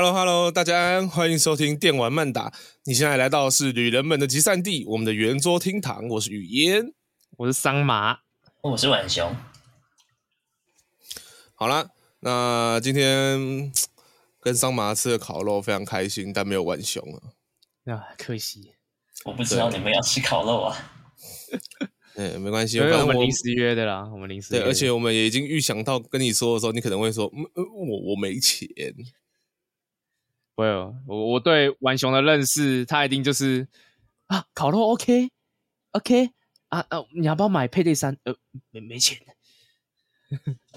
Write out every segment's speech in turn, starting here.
Hello Hello，大家欢迎收听电玩慢打。你现在来到的是旅人们的集散地，我们的圆桌厅堂。我是雨烟，我是桑麻，我是浣熊。好啦，那今天跟桑麻吃的烤肉非常开心，但没有浣熊啊，啊，可惜。我不知道你们要吃烤肉啊。哎，没关系，因为我们临时约的啦，我们临时约。对，而且我们也已经预想到跟你说的时候，你可能会说，嗯，我我没钱。没有，我我对玩熊的认识，他一定就是啊，烤肉 OK OK 啊啊，你要不要买配对三？呃，没没钱。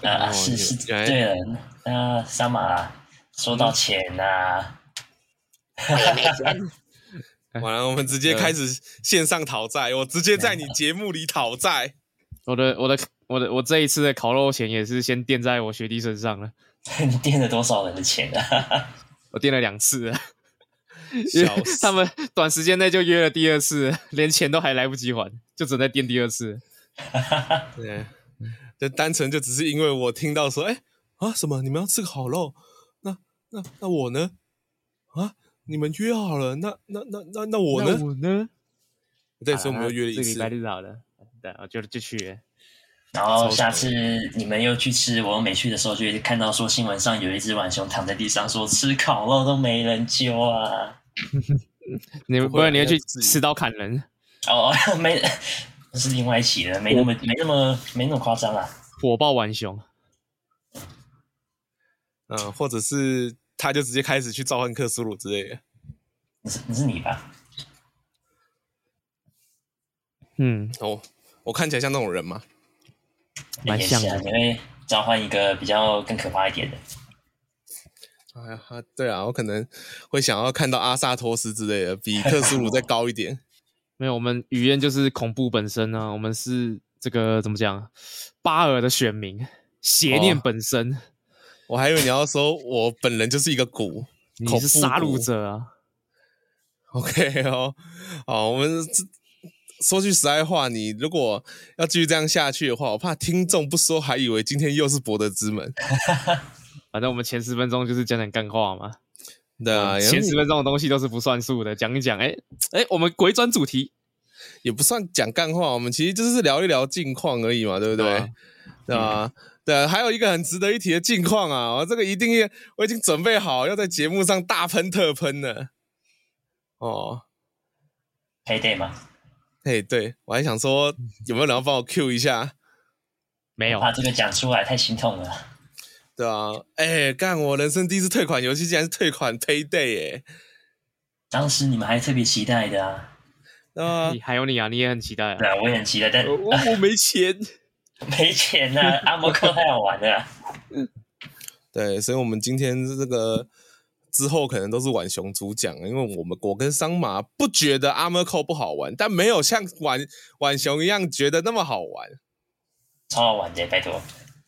啊，是 是，对了，那桑麻说到钱呐、啊，我也没钱。完了，我们直接开始线上讨债，我直接在你节目里讨债。我的我的我的我这一次的烤肉钱也是先垫在我学弟身上了。你垫了多少人的钱啊？我垫了两次，他们短时间内就约了第二次，连钱都还来不及还，就只能再垫第二次。对，就单纯就只是因为我听到说，哎、欸、啊什么，你们要吃个烤肉，那那那我呢？啊，你们约好了，那那那那那我呢？我呢？对，所以我们又约了一次。这个礼拜日好了，对，我就就去。然后下次你们又去吃，我又没去的时候，就会看到说新闻上有一只浣熊躺在地上，说吃烤肉都没人揪啊！你不会，你要去持刀砍人？哦，没，那是另外一起的，没那么没那么没那么夸张啊！火爆浣熊，嗯，或者是他就直接开始去召唤克苏鲁之类的。你是你是你吧？嗯，哦，我看起来像那种人吗？蛮像的，你会召唤一个比较更可怕一点的。哎呀，对啊，我可能会想要看到阿萨托斯之类的，比克苏鲁再高一点。没有，我们语言就是恐怖本身啊，我们是这个怎么讲？巴尔的选民，邪念本身。哦，我还以为你要说我本人就是一个蛊，你是杀戮者啊。OK 哦，好，我们这。说句实在话，你如果要继续这样下去的话，我怕听众不说，还以为今天又是博德之门。反正我们前十分钟就是讲讲干话嘛。对啊，前十分钟的东西都是不算数的，讲一讲。哎哎，我们回转主题，也不算讲干话，我们其实就是聊一聊近况而已嘛，对不对？对啊，对啊，对啊，还有一个很值得一提的近况啊，我这个一定要，我已经准备好要在节目上大喷特喷了。哦，，Payday 吗？嘿对，我还想说有没有人要帮我 Q 一下？没有，把这个讲出来太心痛了。对啊，哎，干我人生第一次退款游戏，竟然是退款 Payday 哎！当时你们还特别期待的啊？啊，还有你啊，你也很期待啊？对啊，我也很期待，但我我没钱，没钱啊！阿摩克太好玩了。对，所以我们今天这个。之后可能都是浣熊主讲，因为我们我跟桑麻不觉得 Armor Core 不好玩，但没有像浣浣熊一样觉得那么好玩，超好玩的，拜托。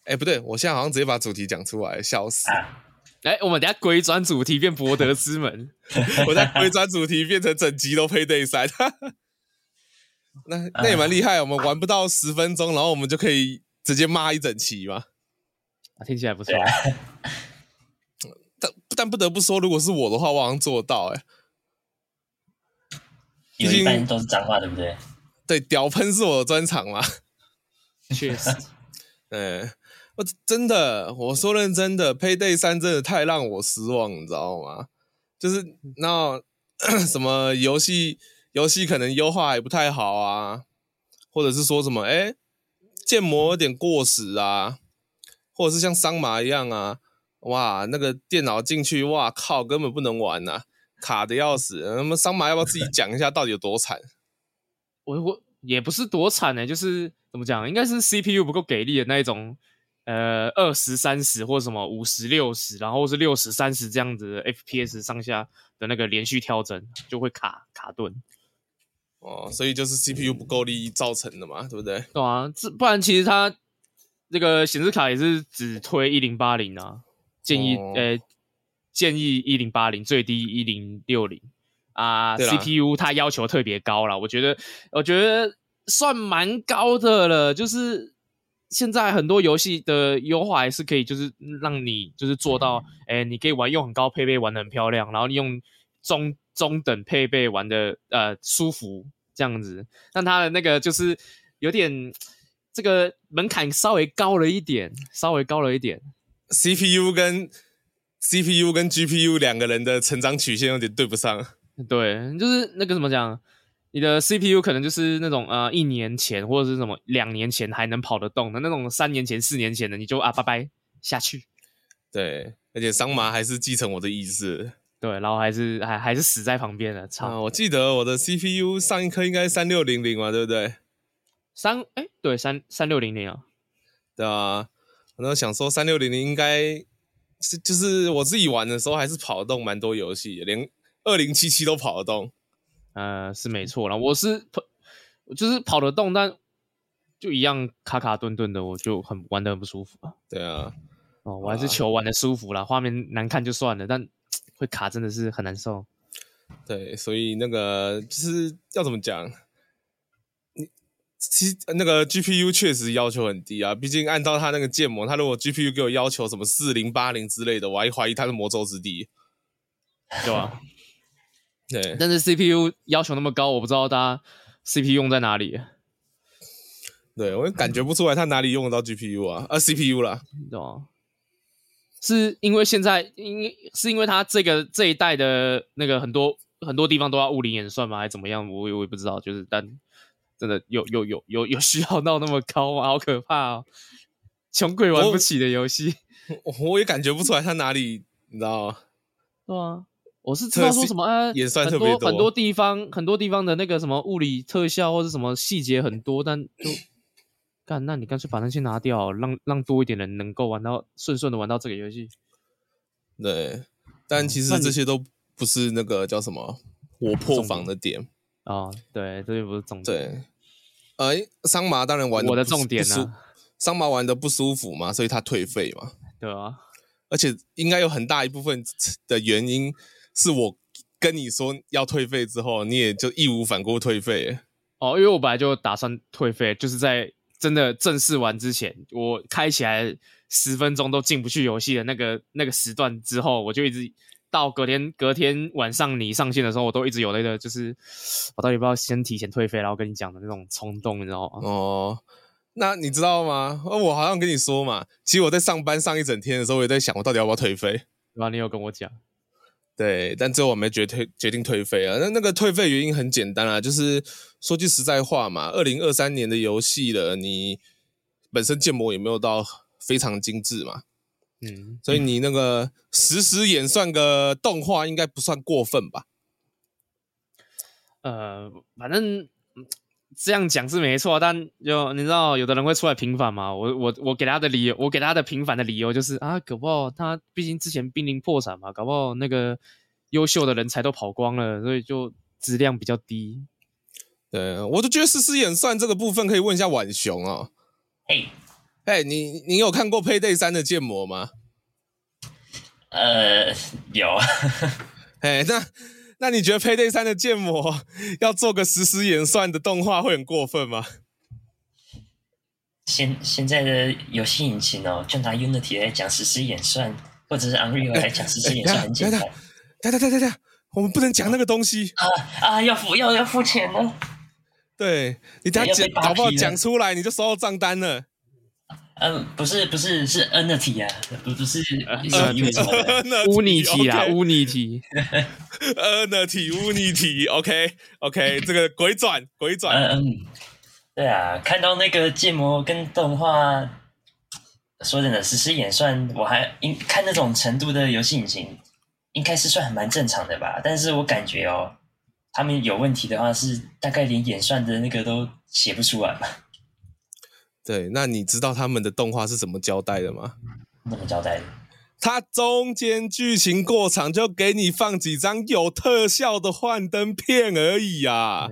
哎、欸，不对，我现在好像直接把主题讲出来，笑死！哎、啊欸，我们等下鬼转主题变博德之门，我在鬼转主题变成整集都 Payday 3，那那也蛮厉害，我们玩不到十分钟，然后我们就可以直接骂一整期嘛，啊，听起来不错。但但不得不说，如果是我的话，我好像做到哎、欸。有一半都是脏话，对不对？对，屌喷是我的专长嘛。确实，嗯，我真的，我说认真的，Payday 三真的太让我失望，你知道吗？就是那什么游戏游戏可能优化也不太好啊，或者是说什么哎，建模有点过时啊，或者是像桑麻一样啊。哇，那个电脑进去，哇靠，根本不能玩呐、啊，卡的要死。那么桑麻要不要自己讲一下到底有多惨？我我也不是多惨呢、欸，就是怎么讲，应该是 CPU 不够给力的那一种，呃，二十三十或什么五十六十，然后是六十三十这样子的 FPS 上下的那个连续跳整就会卡卡顿。哦，所以就是 CPU 不够力造成的嘛，对不对？对啊，这不然其实它这个显示卡也是只推一零八零啊。建议呃，建议一零八零，最低一零六零啊。CPU 它要求特别高了，我觉得，我觉得算蛮高的了。就是现在很多游戏的优化还是可以，就是让你就是做到，哎、欸，你可以玩用很高配备玩的很漂亮，然后你用中中等配备玩的呃舒服这样子。但它的那个就是有点这个门槛稍微高了一点，稍微高了一点。CPU 跟 CPU 跟 GPU 两个人的成长曲线有点对不上。对，就是那个怎么讲？你的 CPU 可能就是那种呃一年前或者是什么两年前还能跑得动的那种，三年前、四年前的你就啊拜拜下去。对，而且桑麻还是继承我的意思。对，然后还是还还是死在旁边的。操、啊！我记得我的 CPU 上一颗应该三六零零嘛，对不对？三哎，对，三三六零零啊。对啊，我那想说三六零零应该是就是我自己玩的时候还是跑得动蛮多游戏，连二零七七都跑得动。呃，是没错啦，我是跑，就是跑得动，但就一样卡卡顿顿的，我就很玩得很不舒服啊。对啊，哦，我还是球玩的舒服啦，画面难看就算了，但会卡真的是很难受。对，所以那个就是要怎么讲？你其实那个 GPU 确实要求很低啊，毕竟按照他那个建模，他如果 GPU 给我要求什么四零八零之类的，我还怀疑他是魔咒之地，对吧？对，但是 CPU 要求那么高，我不知道它 CPU 用在哪里。对，我也感觉不出来它哪里用得到 GPU 啊，啊 CPU 啦，对吧？是因为现在，因是因为它这个这一代的那个很多很多地方都要物理演算吗？还是怎么样？我我也不知道。就是但真的有有有有有需要闹那么高吗？好可怕哦！穷鬼玩不起的游戏，我，也感觉不出来他哪里，你知道吗？对啊。我是知道说什么啊，也算很多很多地方很多地方的那个什么物理特效或者什么细节很多，但就干，那你干脆把那些拿掉，让让多一点人能够玩到顺顺的玩到这个游戏。对，但其实这些都不是那个叫什么我破防的点啊、哦。对，这就不是重点。对，呃，桑麻当然玩我的重点呢、啊，桑麻玩的不舒服嘛，所以他退费嘛。对啊，而且应该有很大一部分的原因。是我跟你说要退费之后，你也就义无反顾退费哦，因为我本来就打算退费，就是在真的正式玩之前，我开起来十分钟都进不去游戏的那个那个时段之后，我就一直到隔天隔天晚上你上线的时候，我都一直有那个就是我到底要不要先提前退费，然后跟你讲的那种冲动，你知道吗？哦，那你知道吗？我好像跟你说嘛，其实我在上班上一整天的时候，我也在想，我到底要不要退费？然后你有跟我讲。对，但最后我没决退决定退费啊。那那个退费原因很简单啊，就是说句实在话嘛，二零二三年的游戏了，你本身建模也没有到非常精致嘛，嗯，所以你那个实时演算个动画应该不算过分吧？呃，反正这样讲是没错，但就你知道，有的人会出来平反嘛。我我我给他的理由，我给他的平反的理由就是啊，搞不好他毕竟之前濒临破产嘛，搞不好那个优秀的人才都跑光了，所以就质量比较低。对，我都觉得实时演算这个部分可以问一下浣熊哦。嘿，嘿，你你有看过 Payday 3的建模吗？呃，有。哎，那。那你觉得 Payday 3的建模要做个实时演算的动画会很过分吗？现现在的游戏引擎哦，就拿 Unity 来讲实时演算，或者是 Unreal 来讲实时演算很简单。等等等等等，我们不能讲那个东西啊啊！要付要要付钱呢。对，你等下讲搞不好讲出来你就收到账单了。嗯，不是不是是 Unity 啊，不不是呃乌尼体啊乌尼体，Unity 乌尼体，OK OK，这个鬼转鬼转，嗯嗯，对啊，看到那个建模跟动画，说真的，实时演算我还应看那种程度的游戏引擎，应该是算蛮正常的吧，但是我感觉哦，他们有问题的话是大概连演算的那个都写不出来嘛。对，那你知道他们的动画是怎么交代的吗？怎么交代的？它中间剧情过场，就给你放几张有特效的幻灯片而已啊！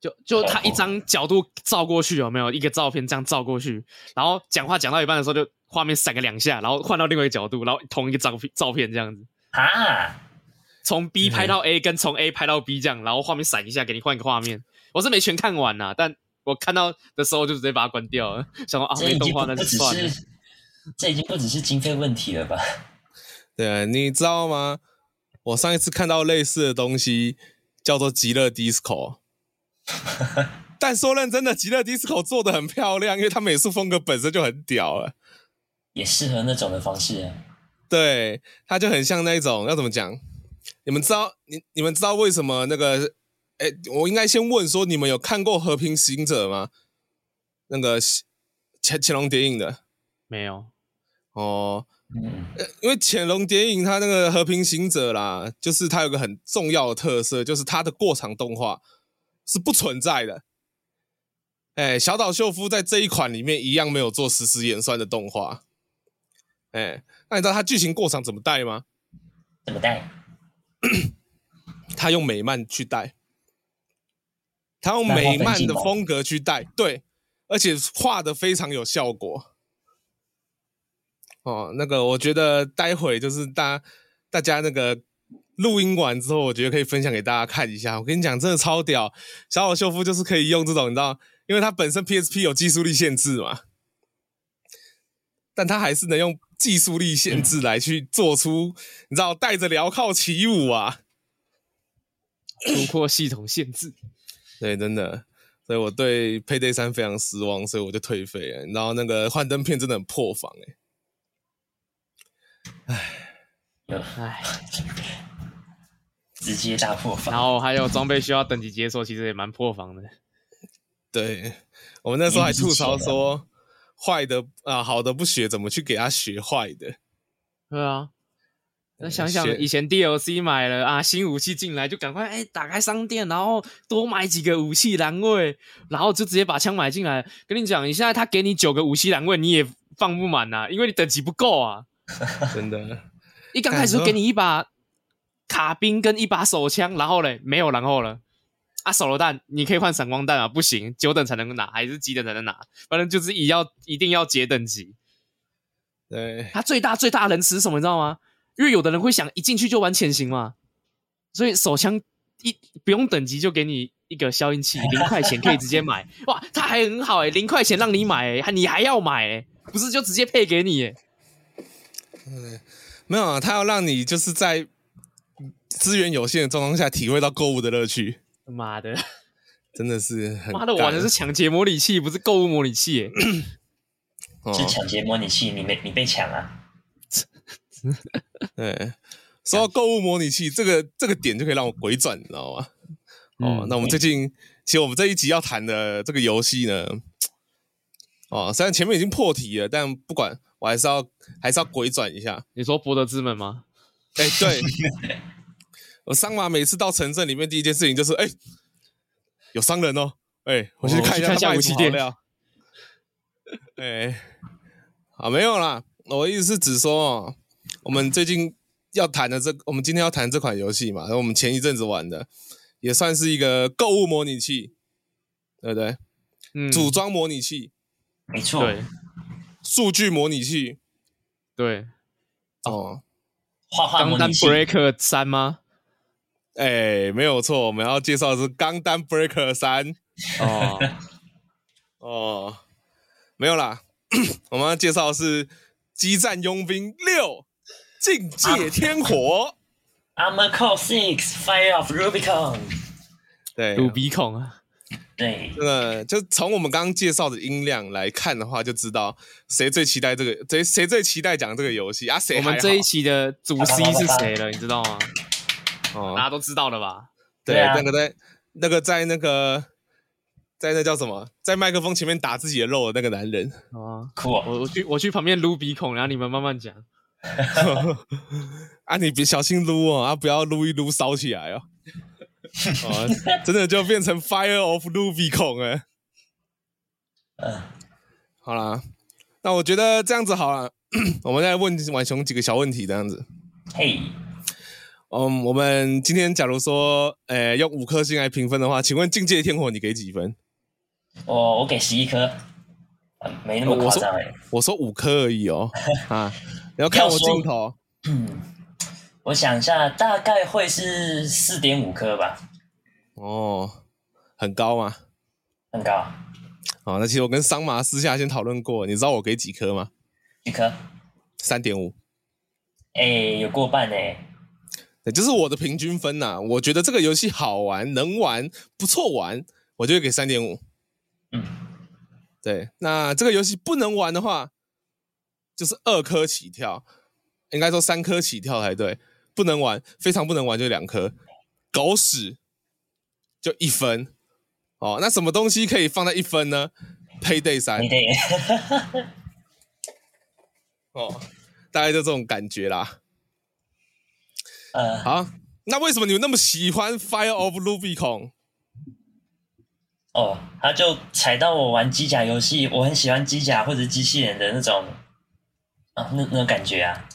就就他一张角度照过去，有没有一个照片这样照过去？然后讲话讲到一半的时候，就画面闪个两下，然后换到另外一个角度，然后同一个照片照片这样子啊，从 B 拍到 A，跟从 A 拍到 B 这样，然后画面闪一下，给你换一个画面。我是没全看完呐，但。我看到的时候就直接把它关掉了，想说啊，没动画那就算了。这已经不只是经费问题了吧？对啊，你知道吗？我上一次看到类似的东西叫做《极乐 DISCO》，但说认真的，《极乐 DISCO》做的很漂亮，因为它美术风格本身就很屌了，也适合那种的方式啊。对，它就很像那种要怎么讲？你们知道你你们知道为什么那个？哎，我应该先问说，你们有看过《和平行者》吗？那个潜潜龙谍影的没有哦。嗯，因为潜龙谍影它那个和平行者啦，就是它有个很重要的特色，就是它的过场动画是不存在的。哎，小岛秀夫在这一款里面一样没有做实时演算的动画。哎，那你知道他剧情过场怎么带吗？怎么带？他用美漫去带，他用美漫的风格去带，对，而且画的非常有效果。哦，那个我觉得待会就是大大家那个录音完之后，我觉得可以分享给大家看一下。我跟你讲，真的超屌，小岛秀夫就是可以用这种，你知道，因为他本身 PSP 有技术力限制嘛，但他还是能用技术力限制来去做出，你知道，带着镣铐起舞啊，突破系统限制。对，真的，所以我对 Payday 3非常失望，所以我就退费了。然后那个幻灯片真的很破防哎。唉，唉，直接大破防。然后还有装备需要等级解锁，其实也蛮破防的。对，我们那时候还吐槽说，坏的啊，好的不学，怎么去给他学坏的？对啊，那想想以前 DLC 买了啊，新武器进来就赶快哎打开商店，然后多买几个武器栏位，然后就直接把枪买进来。跟你讲，你现在他给你九个武器栏位，你也放不满呐，因为你等级不够啊。真的，一刚开始就给你一把卡宾跟一把手枪，然后嘞没有然后了啊，手榴弹你可以换闪光弹啊，不行，九等才能拿，还是几等才能拿？反正就是一要一定要解等级。对，他最大最大能是什么你知道吗？因为有的人会想一进去就玩潜行嘛，所以手枪一不用等级就给你一个消音器，零块钱可以直接买。哇，他还很好诶、欸、零块钱让你买、欸，你还要买、欸，不是就直接配给你、欸？嗯，没有啊，他要让你就是在资源有限的状况下体会到购物的乐趣。妈的，真的是很妈的，玩的是抢劫模拟器，不是购物模拟器耶。是抢劫模拟器，你没你被抢啊？对，说到购物模拟器，这个这个点就可以让我鬼转，你知道吗？哦，那我们最近其实我们这一集要谈的这个游戏呢，哦，虽然前面已经破题了，但不管。我还是要还是要鬼转一下。你说博德之门吗？哎、欸，对，我桑马每次到城镇里面，第一件事情就是，哎、欸，有商人哦，哎、欸，我去看一下他武器店。哎、欸，好，没有啦。我的意思是指说，我们最近要谈的这，我们今天要谈这款游戏嘛，然后我们前一阵子玩的，也算是一个购物模拟器，对不对？嗯，组装模拟器，没错。对。数据模拟器，对，哦，画画模拟器钢弹 Breaker 三吗？哎、欸，没有错，我们要介绍的是钢弹 Breaker 三。哦，哦，没有啦，我们要介绍的是激战佣兵六境界天火。Armor Core Six Fire of Rubicon。对，鲁鼻孔啊。对，真的，就从我们刚刚介绍的音量来看的话，就知道谁最期待这个，谁谁最期待讲这个游戏啊？谁？我们这一期的主 C 是谁了？你知道吗？哦，大家都知道了吧？对，对啊、那个在那个在那个在那叫什么，在麦克风前面打自己的肉的那个男人啊，酷啊！我我去我去旁边撸鼻孔，然后你们慢慢讲。啊，你别小心撸哦，啊，不要撸一撸烧起来哦。哦，真的就变成 Fire of Rubicon 哎。嗯，好啦，那我觉得这样子好了，我们再问婉雄几个小问题，这样子。嘿，嗯，我们今天假如说，诶、欸，用五颗星来评分的话，请问《境界天火》你给几分？我我给十一颗，没那么夸张哎。我说五颗而已哦。啊，你要看我镜头。嗯。我想一下，大概会是四点五颗吧。哦，很高吗？很高。好，那其实我跟桑麻私下先讨论过，你知道我给几颗吗？几颗？三点五。哎，有过半呢。对，就是我的平均分呐、啊。我觉得这个游戏好玩，能玩，不错玩，我就会给三点五。嗯，对。那这个游戏不能玩的话，就是二颗起跳，应该说三颗起跳才对。不能玩，非常不能玩就两颗。狗屎，就一分。哦，那什么东西可以放在一分呢？Payday 三。Payday。哦，大概就这种感觉啦。呃，好，那为什么你们那么喜欢 Fire of Rubicon？哦，他就踩到我玩机甲游戏，我很喜欢机甲或者机器人的那种啊，那那种感觉啊，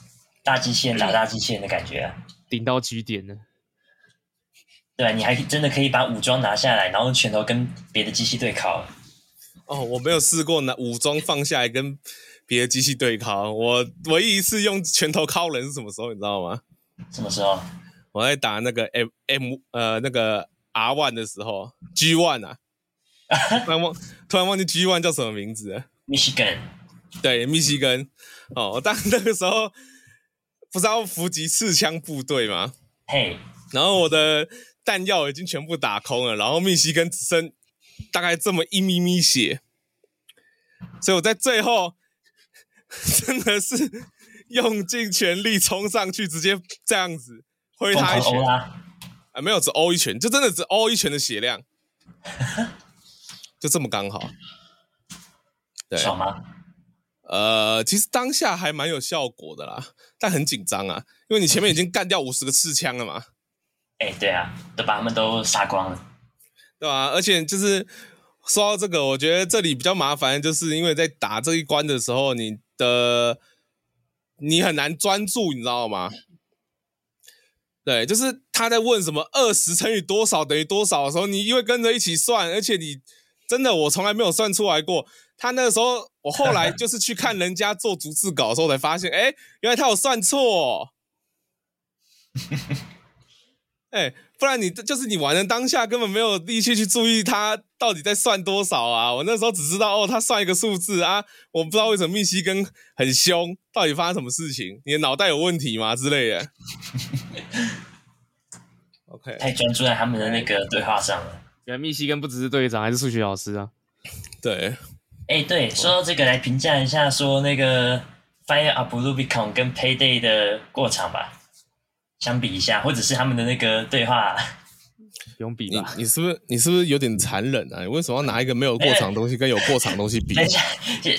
大机器人打大机器人的感觉啊，顶到极点了。对，你还真的可以把武装拿下来，然后拳头跟别的机器对抗。哦，我没有试过拿武装放下来跟别的机器对抗。我唯一一次用拳头敲人是什么时候？你知道吗？什么时候？我在打那个 M M 呃那个 R one 的时候，G one 啊，突然忘突然忘记 G one 叫什么名字了。密西根。对，密西根。哦，我当 那个时候不是要伏击刺枪部队吗？嘿。然后我的。弹药已经全部打空了，然后密西根只剩大概这么一咪咪血，所以我在最后 真的是用尽全力冲上去，直接这样子挥他一拳啊，没有只殴一拳，就真的只殴一拳的血量，就这么刚好。对，爽吗？呃，其实当下还蛮有效果的啦，但很紧张啊，因为你前面已经干掉五十个刺枪了嘛。哎，对啊，都把他们都杀光了，对吧、啊？而且就是说到这个，我觉得这里比较麻烦，就是因为在打这一关的时候，你的你很难专注，你知道吗？对，就是他在问什么二十乘以多少等于多少的时候，你因为跟着一起算，而且你真的我从来没有算出来过。他那个时候，我后来就是去看人家做逐字稿的时候，才发现，哎，原来他有算错。哎，不然你就是你玩的当下根本没有力气去注意他到底在算多少啊！我那时候只知道哦，他算一个数字啊，我不知道为什么密西根很凶，到底发生什么事情？你的脑袋有问题吗之类的？OK，太专注在他们的那个对话上了。原来密西根不只是队长，还是数学老师啊？对，哎，对，说到这个，来评价一下说那个 Fire Up Rubicon 跟 Payday 的过场吧。相比一下，或者是他们的那个对话，不用比吧？你你是不是你是不是有点残忍啊？你为什么要拿一个没有过场的东西跟有过场的东西比？等一下，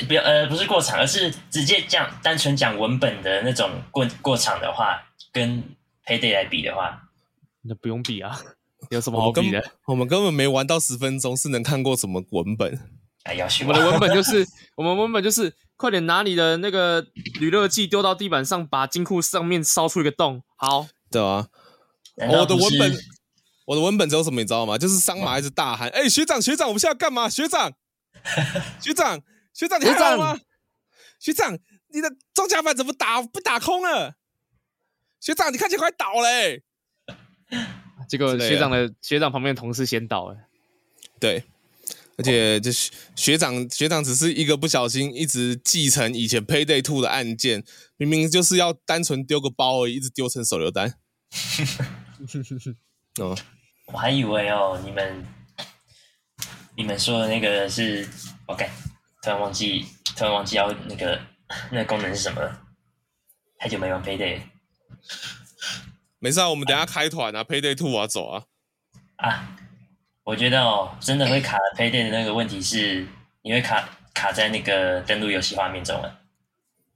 不要呃，不是过场，而是直接讲单纯讲文本的那种过过场的话，跟 Payday 来比的话，那不用比啊，有什么好比的？我们根本没玩到十分钟，是能看过什么文本？哎，要学我们的文本就是 我们文本就是快点拿你的那个铝热剂丢到地板上，把金库上面烧出一个洞，好。对啊，我的文本，我的文本只有什么你知道吗？就是桑麻一直大喊：“哎、欸，学长，学长，我们现在干嘛？学长，学长，学长，你还好吗？学长，你的装甲板怎么打不打空了？学长，你看起来快倒嘞、欸！结果学长的学长旁边的同事先倒了，对，而且这学长学长只是一个不小心，一直继承以前 Payday Two 的案件。明明就是要单纯丢个包而已，一直丢成手榴弹。哦，我还以为哦，你们你们说的那个是 OK，突然忘记，突然忘记要那个 那个功能是什么了。太久没玩 Payday。没事啊，我们等下开团啊，Payday Two 啊，走啊。啊，我觉得哦，真的会卡 Payday 的那个问题是，你会卡卡在那个登录游戏画面中了。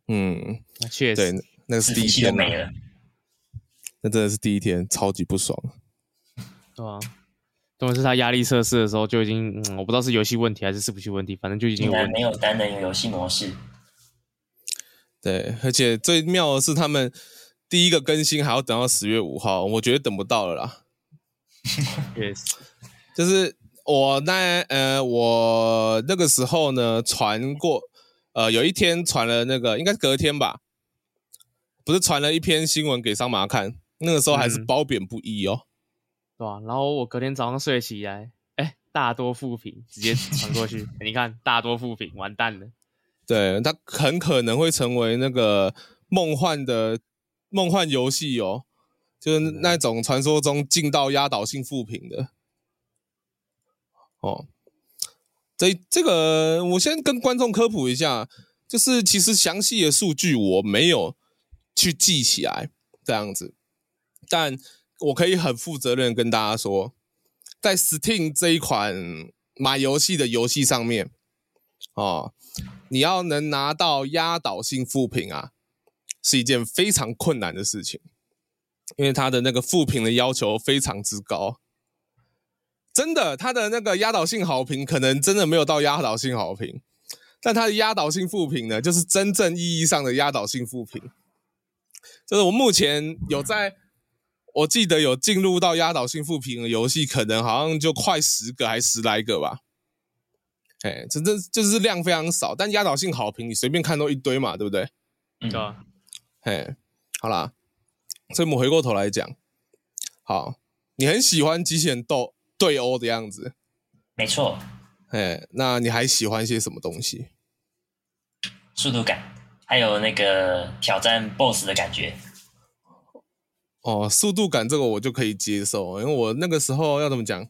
嗯。确实，对，那个是第一天没了，那真的是第一天，超级不爽。对啊，特别是他压力测试的时候就已经，嗯、我不知道是游戏问题还是伺服器问题，反正就已经。没有单人游戏模式。对，而且最妙的是，他们第一个更新还要等到十月五号，我觉得等不到了啦。Yes，就是我那呃，我那个时候呢传过，呃，有一天传了那个，应该是隔天吧。不是传了一篇新闻给桑麻看，那个时候还是褒贬不一哦，对吧？然后我隔天早上睡起来，哎，大多负评直接传过去，你看大多负评，完蛋了。对，它很可能会成为那个梦幻的梦幻游戏哦，就是那种传说中进到压倒性负评的。哦，这这个我先跟观众科普一下，就是其实详细的数据我没有去记起来，这样子，但我可以很负责任跟大家说，在 Steam 这一款买游戏的游戏上面，哦。你要能拿到压倒性负评啊，是一件非常困难的事情，因为它的那个负评的要求非常之高。真的，它的那个压倒性好评可能真的没有到压倒性好评，但它的压倒性负评呢，就是真正意义上的压倒性负评。就是我目前有在，我记得有进入到压倒性负评的游戏，可能好像就快十个还十来个吧。哎，真正就是量非常少，但压倒性好评，你随便看都一堆嘛，对不对？嗯，对啊。哎，好啦，所以我们回过头来讲，好，你很喜欢机器人斗对殴的样子，没错。哎，那你还喜欢些什么东西？速度感，还有那个挑战 BOSS 的感觉。哦，速度感这个我就可以接受，因为我那个时候要怎么讲？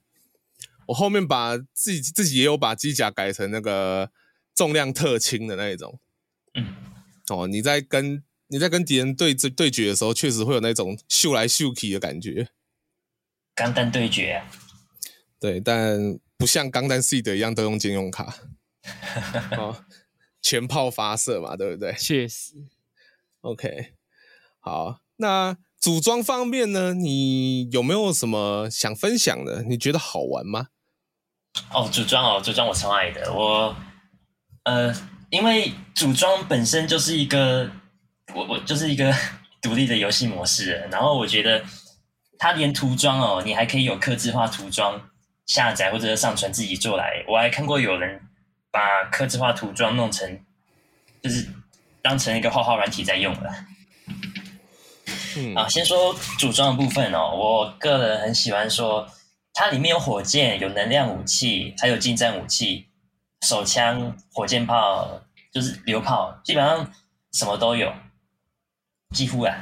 我后面把自己自己也有把机甲改成那个重量特轻的那一种，嗯，哦，你在跟你在跟敌人对对对决的时候，确实会有那种秀来秀去的感觉。钢弹对决啊，对，但不像钢弹 seed 一样都用金用卡，哦，全炮发射嘛，对不对？确实。OK，好，那。组装方面呢，你有没有什么想分享的？你觉得好玩吗？哦，组装哦，组装我超爱的。我呃，因为组装本身就是一个，我我就是一个 独立的游戏模式。然后我觉得它连涂装哦，你还可以有刻字化涂装下载或者上传自己做来。我还看过有人把刻字化涂装弄成，就是当成一个画画软体在用了。嗯，啊，先说组装的部分哦，我个人很喜欢说，它里面有火箭、有能量武器，还有近战武器、手枪、火箭炮，就是榴炮，基本上什么都有，几乎啊。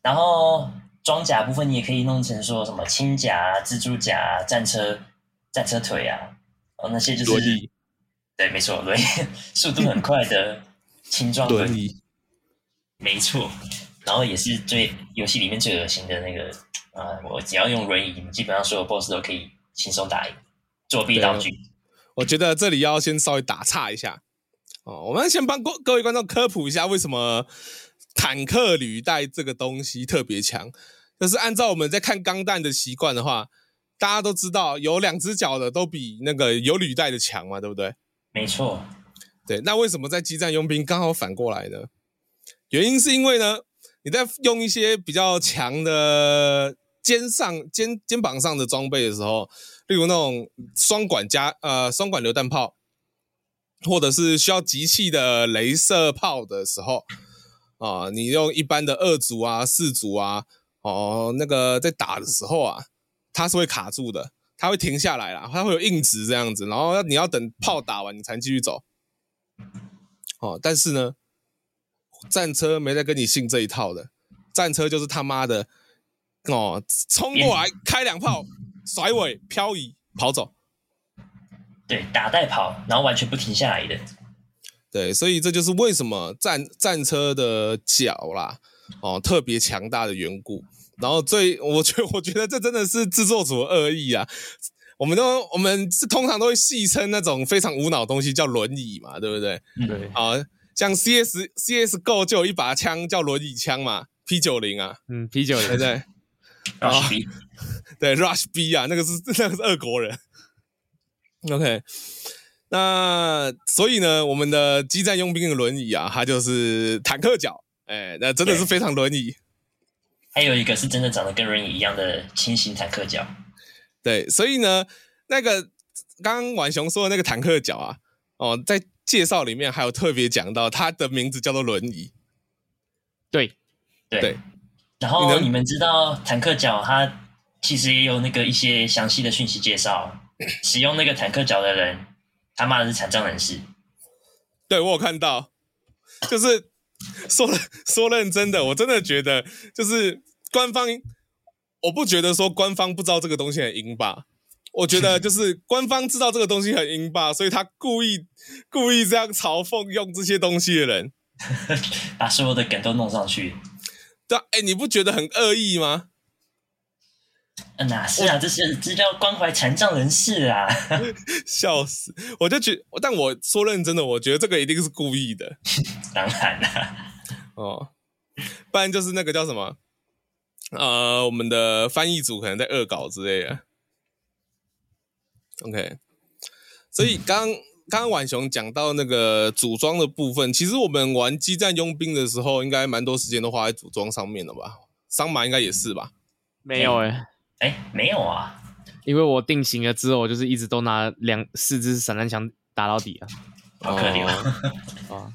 然后装甲部分你也可以弄成说什么轻甲、蜘蛛甲、战车、战车腿啊，哦，那些就是，对，没错，轮椅，速度很快的轻装轮椅，没错。然后也是最游戏里面最恶心的那个啊、呃！我只要用轮椅，基本上所有 BOSS 都可以轻松打赢。作弊道具，我觉得这里要先稍微打岔一下哦。我们先帮各各位观众科普一下，为什么坦克履带这个东西特别强。就是按照我们在看钢弹的习惯的话，大家都知道有两只脚的都比那个有履带的强嘛，对不对？没错。对，那为什么在激战佣兵刚好反过来呢？原因是因为呢。你在用一些比较强的肩上肩肩膀上的装备的时候，例如那种双管加呃双管榴弹炮，或者是需要集气的镭射炮的时候，啊，你用一般的二组啊四组啊，哦，那个在打的时候啊，它是会卡住的，它会停下来啦，它会有硬直这样子，然后你要等炮打完你才继续走，哦，但是呢。战车没在跟你信这一套的，战车就是他妈的哦，冲过来开两炮，甩尾漂移跑走，对，打带跑，然后完全不停下来的，对，所以这就是为什么战战车的脚啦，哦，特别强大的缘故。然后最，我觉我觉得这真的是制作组的恶意啊，我们都我们是通常都会戏称那种非常无脑的东西叫轮椅嘛，对不对？对，啊。像 C S C S GO 就有一把枪叫轮椅枪嘛，P 九零啊，嗯，P 九零对对，Rush B，对 Rush B 啊，那个是那个是俄国人。OK，那所以呢，我们的机战佣兵的轮椅啊，它就是坦克脚，哎、欸，那真的是非常轮椅。还有一个是真的长得跟轮椅一样的轻型坦克脚。对，所以呢，那个刚刚婉雄说的那个坦克脚啊，哦，在。介绍里面还有特别讲到，它的名字叫做轮椅。对，对，对。然后你们知道坦克脚它其实也有那个一些详细的讯息介绍，使用那个坦克脚的人，他骂的是残障人士。对，我有看到，就是 说说认真的，我真的觉得就是官方，我不觉得说官方不知道这个东西很阴霸，我觉得就是官方知道这个东西很阴霸，所以他故意故意这样嘲讽用这些东西的人，把所有的梗都弄上去。对啊，哎，你不觉得很恶意吗？哪是啊，这是这叫关怀残障人士啊！笑死，我就觉，但我说认真的，我觉得这个一定是故意的。当然了，哦，不然就是那个叫什么？呃，我们的翻译组可能在恶搞之类的。OK，所以 刚刚刚婉雄讲到那个组装的部分，其实我们玩激战佣兵的时候，应该蛮多时间都花在组装上面了吧？桑马应该也是吧？没有哎、欸。哎，没有啊，因为我定型了之后，我就是一直都拿两四支散弹枪打到底啊，好可怜啊！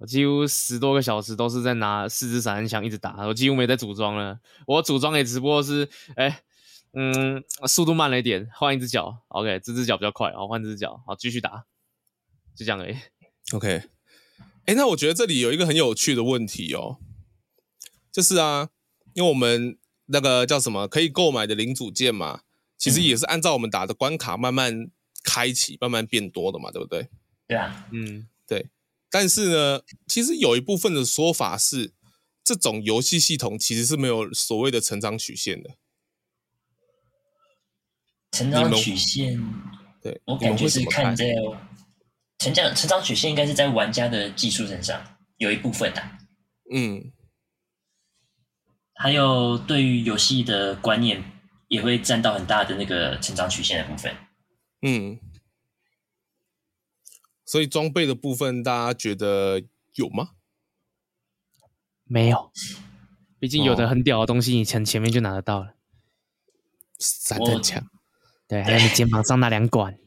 我几乎十多个小时都是在拿四支散弹枪一直打，我几乎没在组装了。我组装也只不过是，哎，嗯，速度慢了一点，换一只脚，OK，这只脚比较快，好，换这只脚，好，继续打，就这样而已。OK，哎，那我觉得这里有一个很有趣的问题哦，就是啊，因为我们。那个叫什么可以购买的零组件嘛？其实也是按照我们打的关卡慢慢开启、慢慢变多的嘛，对不对？对啊，嗯，对。但是呢，其实有一部分的说法是，这种游戏系统其实是没有所谓的成长曲线的。成长曲线，对，我感觉是看在成长成长曲线应该是在玩家的技术身上有一部分的、啊。嗯。还有对于游戏的观念也会占到很大的那个成长曲线的部分。嗯，所以装备的部分大家觉得有吗？没有，毕竟有的很屌的东西，你前前面就拿得到了。散弹枪，对，还有你肩膀上那两管。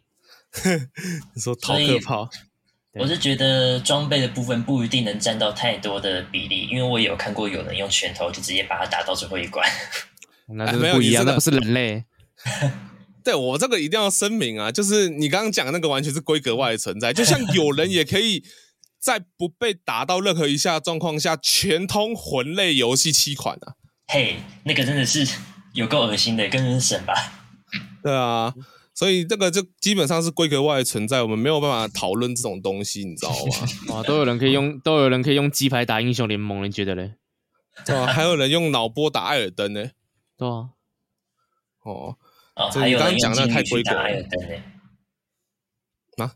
你说逃课炮。我是觉得装备的部分不一定能占到太多的比例，因为我也有看过有人用拳头就直接把它打到最后一关，那是不一样，那不是人类。对，我这个一定要声明啊，就是你刚刚讲的那个完全是规格外的存在，就像有人也可以在不被打到任何一下状况下全通魂类游戏七款啊。嘿，那个真的是有够恶心的，跟人神吧？对啊。所以这个就基本上是规格外的存在，我们没有办法讨论这种东西，你知道吗？哇，都有人可以用，都有人可以用鸡排打英雄联盟，你觉得嘞？对啊，还有人用脑波打艾尔登呢。对啊。哦，哦，还有人用鲸鱼去打艾尔登呢。啊？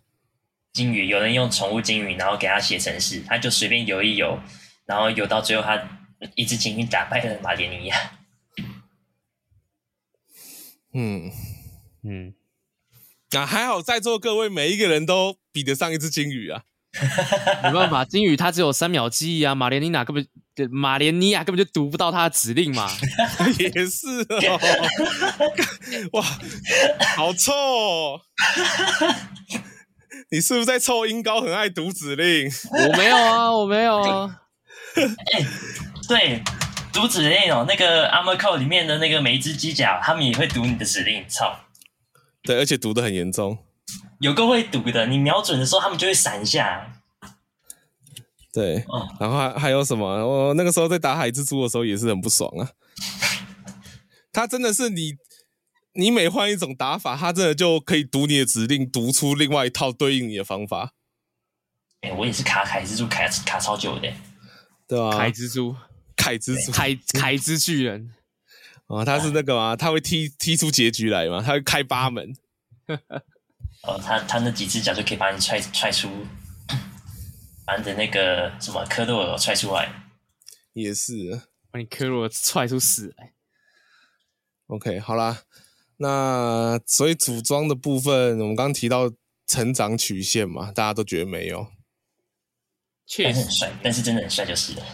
鲸鱼，有人用宠物金鱼，然后给他写程式，他就随便游一游，然后游到最后，他一只鲸鱼打败了马连尼亚。嗯嗯。那、啊、还好，在座各位每一个人都比得上一只金鱼啊！没办法，金鱼它只有三秒记忆啊，马连妮娜根本马连尼亚根本就读不到他的指令嘛。也是哦，哇，好臭、哦！你是不是在臭音高？很爱读指令？我没有啊，我没有啊。哎、欸，对，读指令哦，那个 Armor Core 里面的那个每一只机甲，他们也会读你的指令，操！对，而且读的很严重，有个会读的，你瞄准的时候，他们就会闪一下。对，哦、然后还还有什么？我那个时候在打海蜘蛛的时候也是很不爽啊。他真的是你，你每换一种打法，他真的就可以读你的指令，读出另外一套对应你的方法。哎，我也是卡海蜘蛛卡卡超久的，对啊，海蜘蛛，海蜘蛛，海海之巨人。哦，他是那个吗？他会踢踢出结局来吗？他会开八门。哦，他他那几只脚就可以把你踹踹出，把你的那个什么科洛尔踹出来。也是，把你科洛尔踹出屎来。OK，好啦，那所以组装的部分，我们刚刚提到成长曲线嘛，大家都觉得没有。确实很帅，但是真的很帅就是了。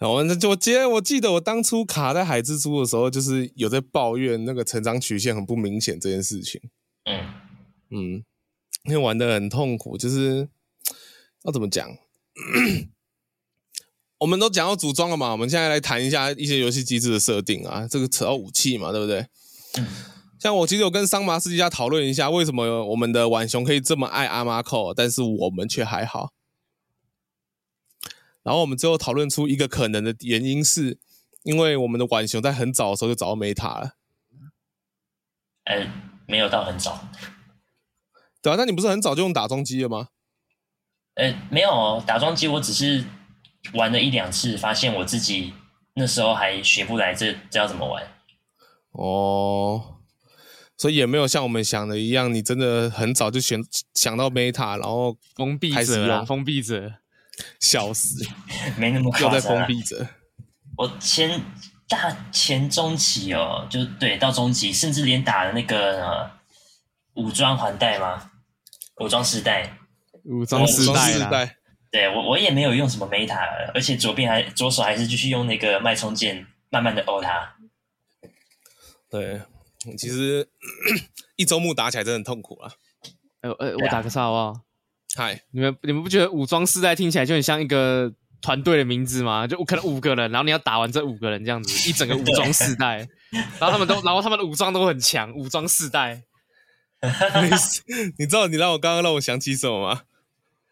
我那就我记得，我记得我当初卡在海蜘蛛的时候，就是有在抱怨那个成长曲线很不明显这件事情。嗯嗯，因为玩的很痛苦，就是要怎么讲？我们都讲到组装了嘛，我们现在来谈一下一些游戏机制的设定啊。这个扯到武器嘛，对不对？嗯。像我其实有跟桑麻私底下讨论一下，为什么我们的浣熊可以这么爱阿妈扣，但是我们却还好。然后我们最后讨论出一个可能的原因是，因为我们的浣熊在很早的时候就找到 Meta 了。呃，没有到很早。对啊，那你不是很早就用打桩机了吗？呃，没有哦，打桩机我只是玩了一两次，发现我自己那时候还学不来这这要怎么玩。哦，所以也没有像我们想的一样，你真的很早就选想到 Meta，然后封闭者啊，封闭者，笑死，没那么夸张，又在封闭着。我前大前中期哦，就对到中期，甚至连打了那个、呃、武装环带吗？武装时代，武装时代，对我我也没有用什么 Meta，而且左边还左手还是继续用那个脉冲键，慢慢的殴他。对，其实 一周目打起来真的很痛苦啊。呃呃，我打个岔好不好？嗨，你们你们不觉得武装世代听起来就很像一个团队的名字吗？就可能五个人，然后你要打完这五个人这样子，一整个武装世代，然后他们都，然后他们的武装都很强，武装世代。你知道你让我刚刚让我想起什么吗？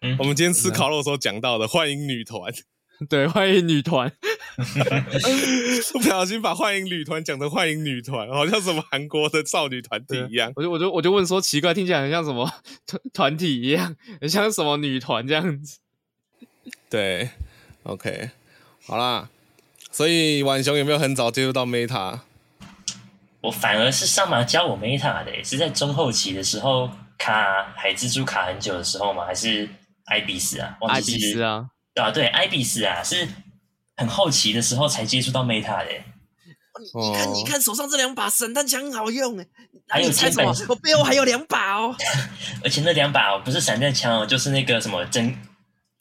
嗯，我们今天吃烤肉的时候讲到的欢迎女团。对，欢迎女团，不小心把欢迎女团讲成欢迎女团，好像什么韩国的少女团体一样。我就我就我就问说，奇怪，听起来很像什么 团团体一样，很像什么女团这样子。对，OK，好啦。所以浣熊有没有很早接触到 Meta？我反而是上马教我 Meta 的，是在中后期的时候卡海蜘蛛卡很久的时候吗？还是艾比斯啊？艾比斯啊。啊，对，艾比斯啊，是很好奇的时候才接触到 Meta 的。你看，你看手上这两把散弹枪很好用哎，还有猜什么？我背后还有两把哦。而且那两把哦，不是散弹枪哦，就是那个什么真，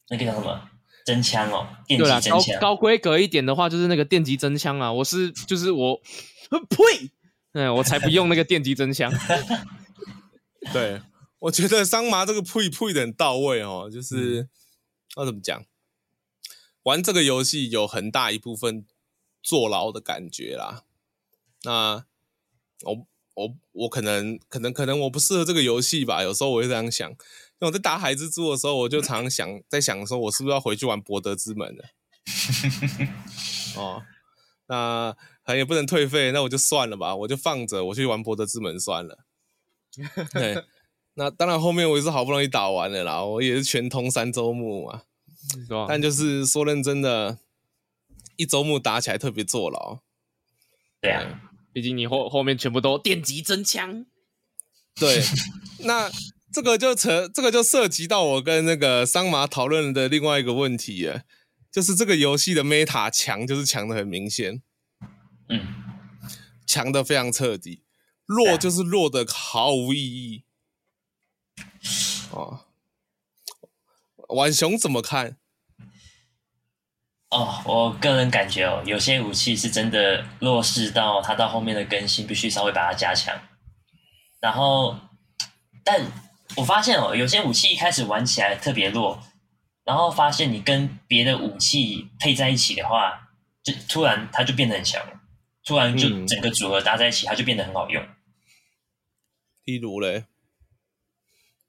那个叫什么真枪哦，电击真枪。高高规格一点的话，就是那个电击真枪啊。我是就是我，呸，嗯，我才不用那个电击真枪。对，我觉得桑麻这个呸呸的很到位哦，就是、嗯、要怎么讲？玩这个游戏有很大一部分坐牢的感觉啦。那我我我可能可能可能我不适合这个游戏吧。有时候我会这样想。因为我在打海蜘蛛的时候，我就常常想在想说，我是不是要回去玩博德之门了？哦，那还也不能退费，那我就算了吧，我就放着，我去玩博德之门算了。对，那当然后面我也是好不容易打完了啦，我也是全通三周目嘛。但就是说认真的，一周目打起来特别坐牢。对啊，毕竟你后后面全部都电击真枪。对，那这个就扯，这个就涉及到我跟那个桑麻讨论的另外一个问题耶，就是这个游戏的 Meta 强，就是强的很明显，嗯，强的非常彻底，弱就是弱的毫无意义。哦。浣熊怎么看？哦，我个人感觉哦，有些武器是真的弱势到它到后面的更新必须稍微把它加强。然后，但我发现哦，有些武器一开始玩起来特别弱，然后发现你跟别的武器配在一起的话，就突然它就变得很强了，突然就整个组合搭在一起，它就变得很好用。例如嘞，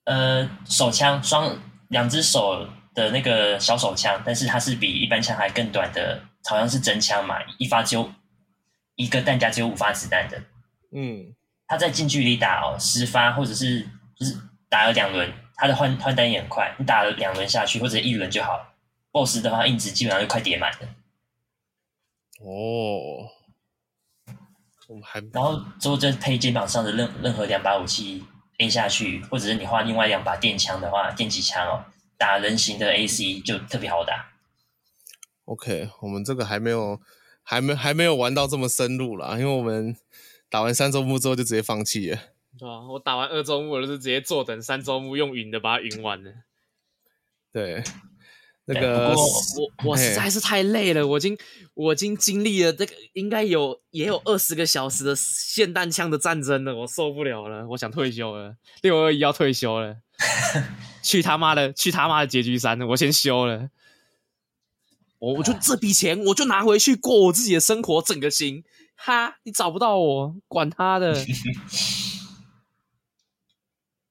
呃，手枪双。两只手的那个小手枪，但是它是比一般枪还更短的，好像是真枪嘛，一发只有一个弹夹只有五发子弹的。嗯，他在近距离打哦，十发或者是就是打了两轮，他的换换弹也很快，你打了两轮下去或者一轮就好。BOSS 的话，硬直基本上就快叠满了。哦，我们还然后之后再配肩膀上的任任何两把武器。A 下去，或者是你换另外两把电枪的话，电击枪哦，打人形的 AC 就特别好打。OK，我们这个还没有，还没还没有玩到这么深入啦，因为我们打完三周目之后就直接放弃了。对啊，我打完二周目，我就是直接坐等三周目，用云的把它云完了。对。那个我我实在是太累了，我已经我已经经历了这个应该有也有二十个小时的霰弹枪的战争了，我受不了了，我想退休了，六二一要退休了，去他妈的去他妈的结局三，我先休了，我我就这笔钱我就拿回去过我自己的生活，整个心哈，你找不到我，管他的。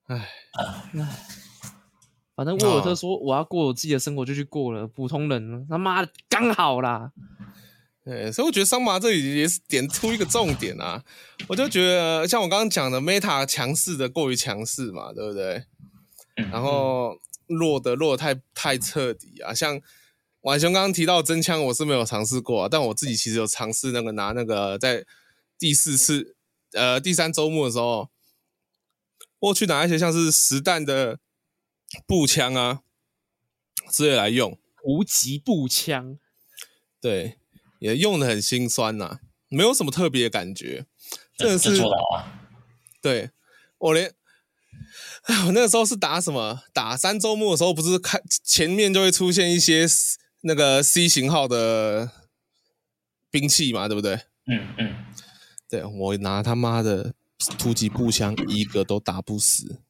唉唉，反正沃尔特说我要过我自己的生活就去过了，普通人他妈的刚好啦。对，所以我觉得桑麻这里也是点出一个重点啊，我就觉得像我刚刚讲的，Meta 强势的过于强势嘛，对不对？然后弱的弱的太太彻底啊，像婉雄刚刚提到真枪，我是没有尝试过啊，但我自己其实有尝试那个拿那个在第四次呃第三周末的时候，我去拿一些像是实弹的步枪啊之类来用，无极步枪，对。也用的很心酸呐、啊，没有什么特别的感觉，真的是。对，我连，我那个时候是打什么？打三周目的时候，不是看前面就会出现一些那个 C 型号的兵器嘛，对不对？嗯嗯。对，我拿他妈的突击步枪，一个都打不死，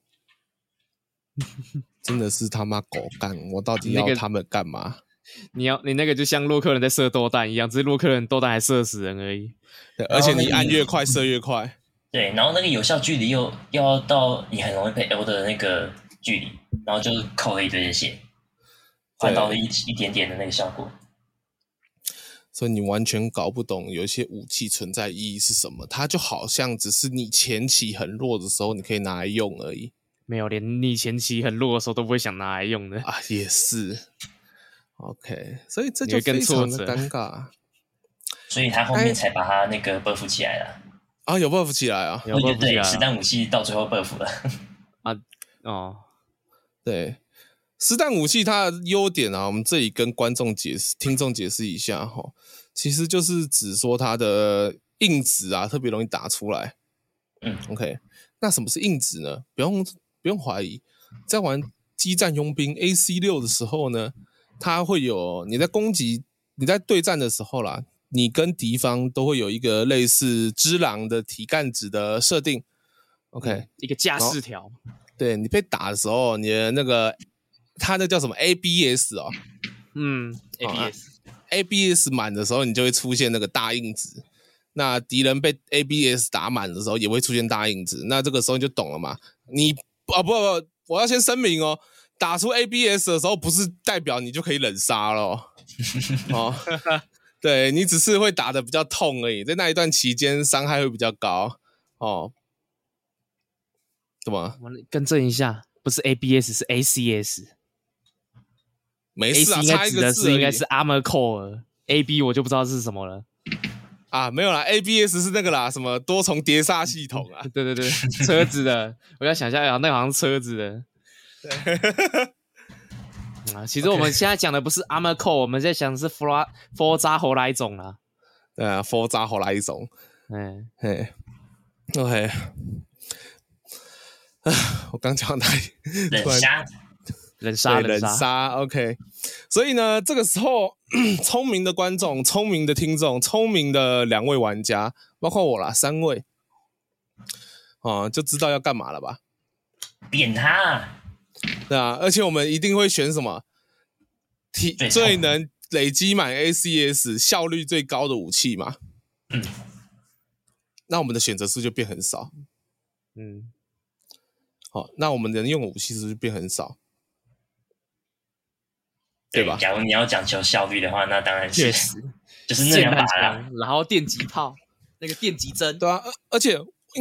真的是他妈狗干！我到底要他们干嘛？你要你那个就像洛克人在射豆弹一样，只是洛克人豆弹还射死人而已。对，而且你按越快射越快。对，然后那个有效距离又要到你很容易被 L 的那个距离，然后就扣了一堆的血，换到了一一点点的那个效果。所以你完全搞不懂有一些武器存在意义是什么，它就好像只是你前期很弱的时候你可以拿来用而已。没有，连你前期很弱的时候都不会想拿来用的啊，也是。OK，所以这就非常的尴尬，所以他后面才把他那个 buff 起来了。啊，有 buff 起来啊，有 buff 起来。对，实弹武器到最后 buff 了。啊，哦，对，实弹武器它的优点啊，我们这里跟观众解释、听众解释一下哈，其实就是只说它的硬直啊，特别容易打出来。嗯，OK，那什么是硬直呢？不用不用怀疑，在玩激战佣兵 AC 六的时候呢。它会有你在攻击、你在对战的时候啦，你跟敌方都会有一个类似之狼的体干值的设定，OK，、嗯、一个架势条。对，你被打的时候，你的那个它那叫什么 ABS 哦，嗯，ABS，ABS 满的时候，你就会出现那个大印子。那敌人被 ABS 打满的时候，也会出现大印子。那这个时候你就懂了嘛？你啊不不不，我要先声明哦。打出 ABS 的时候，不是代表你就可以冷杀了哦。对，你只是会打的比较痛而已，在那一段期间伤害会比较高哦。怎么？我更正一下，不是 ABS，是 ACS。没事啊，差一个字应该是 Armor Core，AB 我就不知道是什么了。啊，没有啦，ABS 是那个啦，什么多重碟刹系统啊？对对对，车子的，我要想一下，啊，那个好像车子的。对，啊，其实我们现在讲的不是 Armor Core，我们在讲的是 Forza Horizon 啊。对啊，Forza Horizon。嗯，嘿，OK。啊，我刚讲到哪里？冷杀，冷杀，冷杀。OK。所以呢，这个时候，聪明的观众、聪明的听众、聪明的两位玩家，包括我啦，三位，啊，就知道要干嘛了吧？扁他。对啊，而且我们一定会选什么？体最能累积满 ACS 效率最高的武器嘛？嗯，那我们的选择数就变很少。嗯，好，那我们能用的武器是不是变很少？对吧？假如你要讲求效率的话，那当然是确实就是那两把枪，然后电击炮，那个电击针，对啊，而且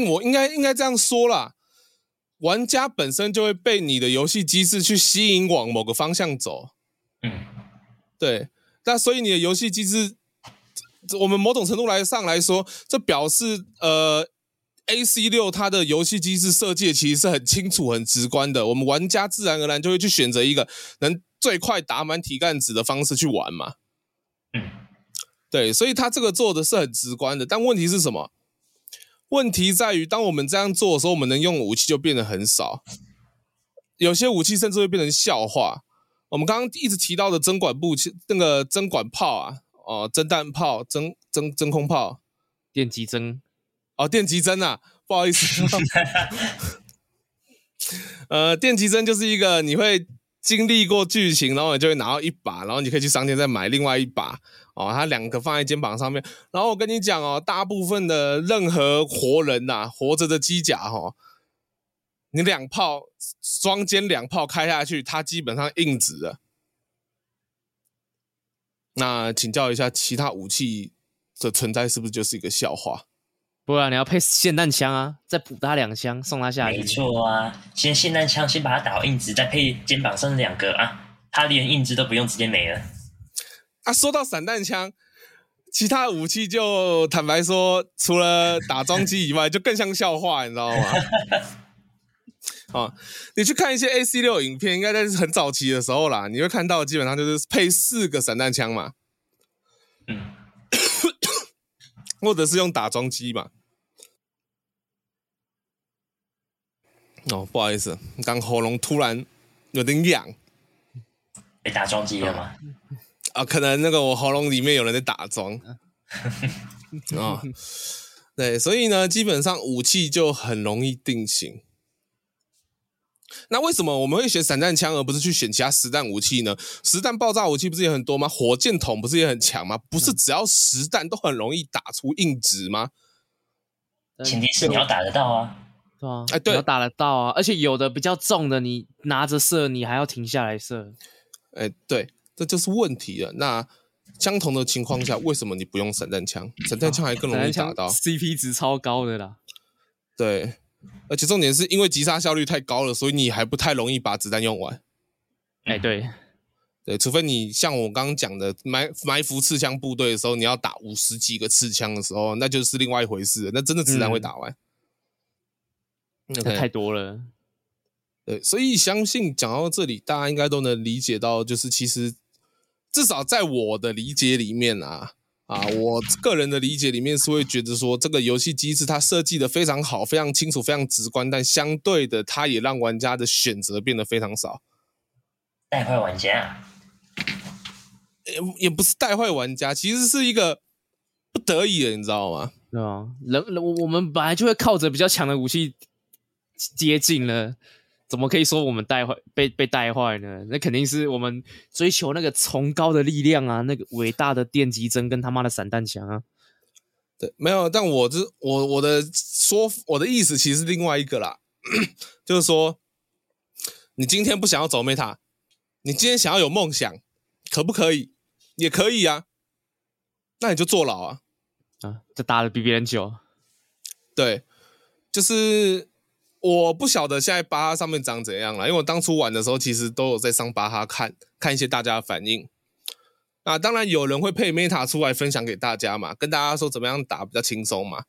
我应该应该这样说啦。玩家本身就会被你的游戏机制去吸引往某个方向走，嗯，对。那所以你的游戏机制，我们某种程度来上来说，这表示呃，AC 六它的游戏机制设计其实是很清楚、很直观的。我们玩家自然而然就会去选择一个能最快打满体干值的方式去玩嘛，嗯，对。所以他这个做的是很直观的，但问题是什么？问题在于，当我们这样做的时候，我们能用的武器就变得很少，有些武器甚至会变成笑话。我们刚刚一直提到的针管步枪，那个针管炮啊，哦，针弹炮、针针真空炮、电击针，哦，电击针啊，不好意思，呃，电击针就是一个你会经历过剧情，然后你就会拿到一把，然后你可以去商店再买另外一把哦。它两个放在肩膀上面，然后我跟你讲哦，大部分的任何活人呐、活着的机甲哈、哦，你两炮双肩两炮开下去，它基本上硬直了。那请教一下，其他武器的存在是不是就是一个笑话？不然你要配霰弹枪啊，再补他两枪，送他下去。没错啊，先霰弹枪，先把他打到硬直，再配肩膀上两个啊，他连硬直都不用，直接没了。啊，说到散弹枪，其他武器就坦白说，除了打桩机以外，就更像笑话，你知道吗？啊，你去看一些 AC 六影片，应该在很早期的时候啦，你会看到基本上就是配四个散弹枪嘛。嗯。或者是用打桩机嘛？哦，不好意思，刚喉咙突然有点痒。被打桩机了吗？啊、哦，可能那个我喉咙里面有人在打桩。啊、哦，对，所以呢，基本上武器就很容易定型。那为什么我们会选散弹枪，而不是去选其他实弹武器呢？实弹爆炸武器不是也很多吗？火箭筒不是也很强吗？不是只要实弹都很容易打出硬直吗？前提是你要打得到啊，对啊，哎，对，要打得到啊，而且有的比较重的，你拿着射，你还要停下来射。哎，对，这就是问题了。那相同的情况下，为什么你不用散弹枪？散弹枪还更容易打到，CP 值超高的啦。对。而且重点是因为击杀效率太高了，所以你还不太容易把子弹用完。哎，对，对，除非你像我刚刚讲的埋埋伏刺枪部队的时候，你要打五十几个刺枪的时候，那就是另外一回事了。那真的子弹会打完，那、太多了。对，所以相信讲到这里，大家应该都能理解到，就是其实至少在我的理解里面啊。啊，我个人的理解里面是会觉得说，这个游戏机制它设计的非常好，非常清楚，非常直观，但相对的，它也让玩家的选择变得非常少。带坏玩家？也也不是带坏玩家，其实是一个不得已的，你知道吗？对啊，人人我们本来就会靠着比较强的武器接近了。怎么可以说我们带坏被被带坏呢？那肯定是我们追求那个崇高的力量啊，那个伟大的电击针跟他妈的散弹枪啊。对，没有，但我这我我的说我的意思其实是另外一个啦，就是说，你今天不想要走 Meta，你今天想要有梦想，可不可以？也可以啊，那你就坐牢啊，啊，这打的比别人久。对，就是。我不晓得现在巴哈上面长怎样了，因为我当初玩的时候，其实都有在上巴哈看看一些大家的反应。啊，当然有人会配 Meta 出来分享给大家嘛，跟大家说怎么样打比较轻松嘛。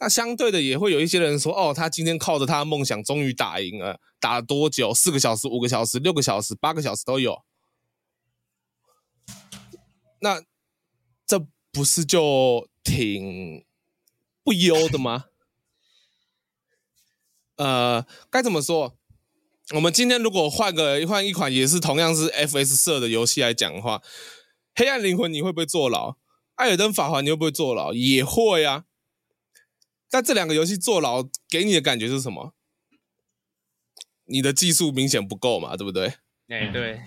那相对的也会有一些人说，哦，他今天靠着他的梦想终于打赢了，打了多久？四个小时、五个小时、六个小时、八个小时都有。那这不是就挺不优的吗？呃，该怎么说？我们今天如果换个换一款也是同样是 FS 社的游戏来讲的话，《黑暗灵魂》你会不会坐牢？《艾尔登法环》你会不会坐牢？也会啊。但这两个游戏坐牢给你的感觉是什么？你的技术明显不够嘛，对不对？哎、欸，对，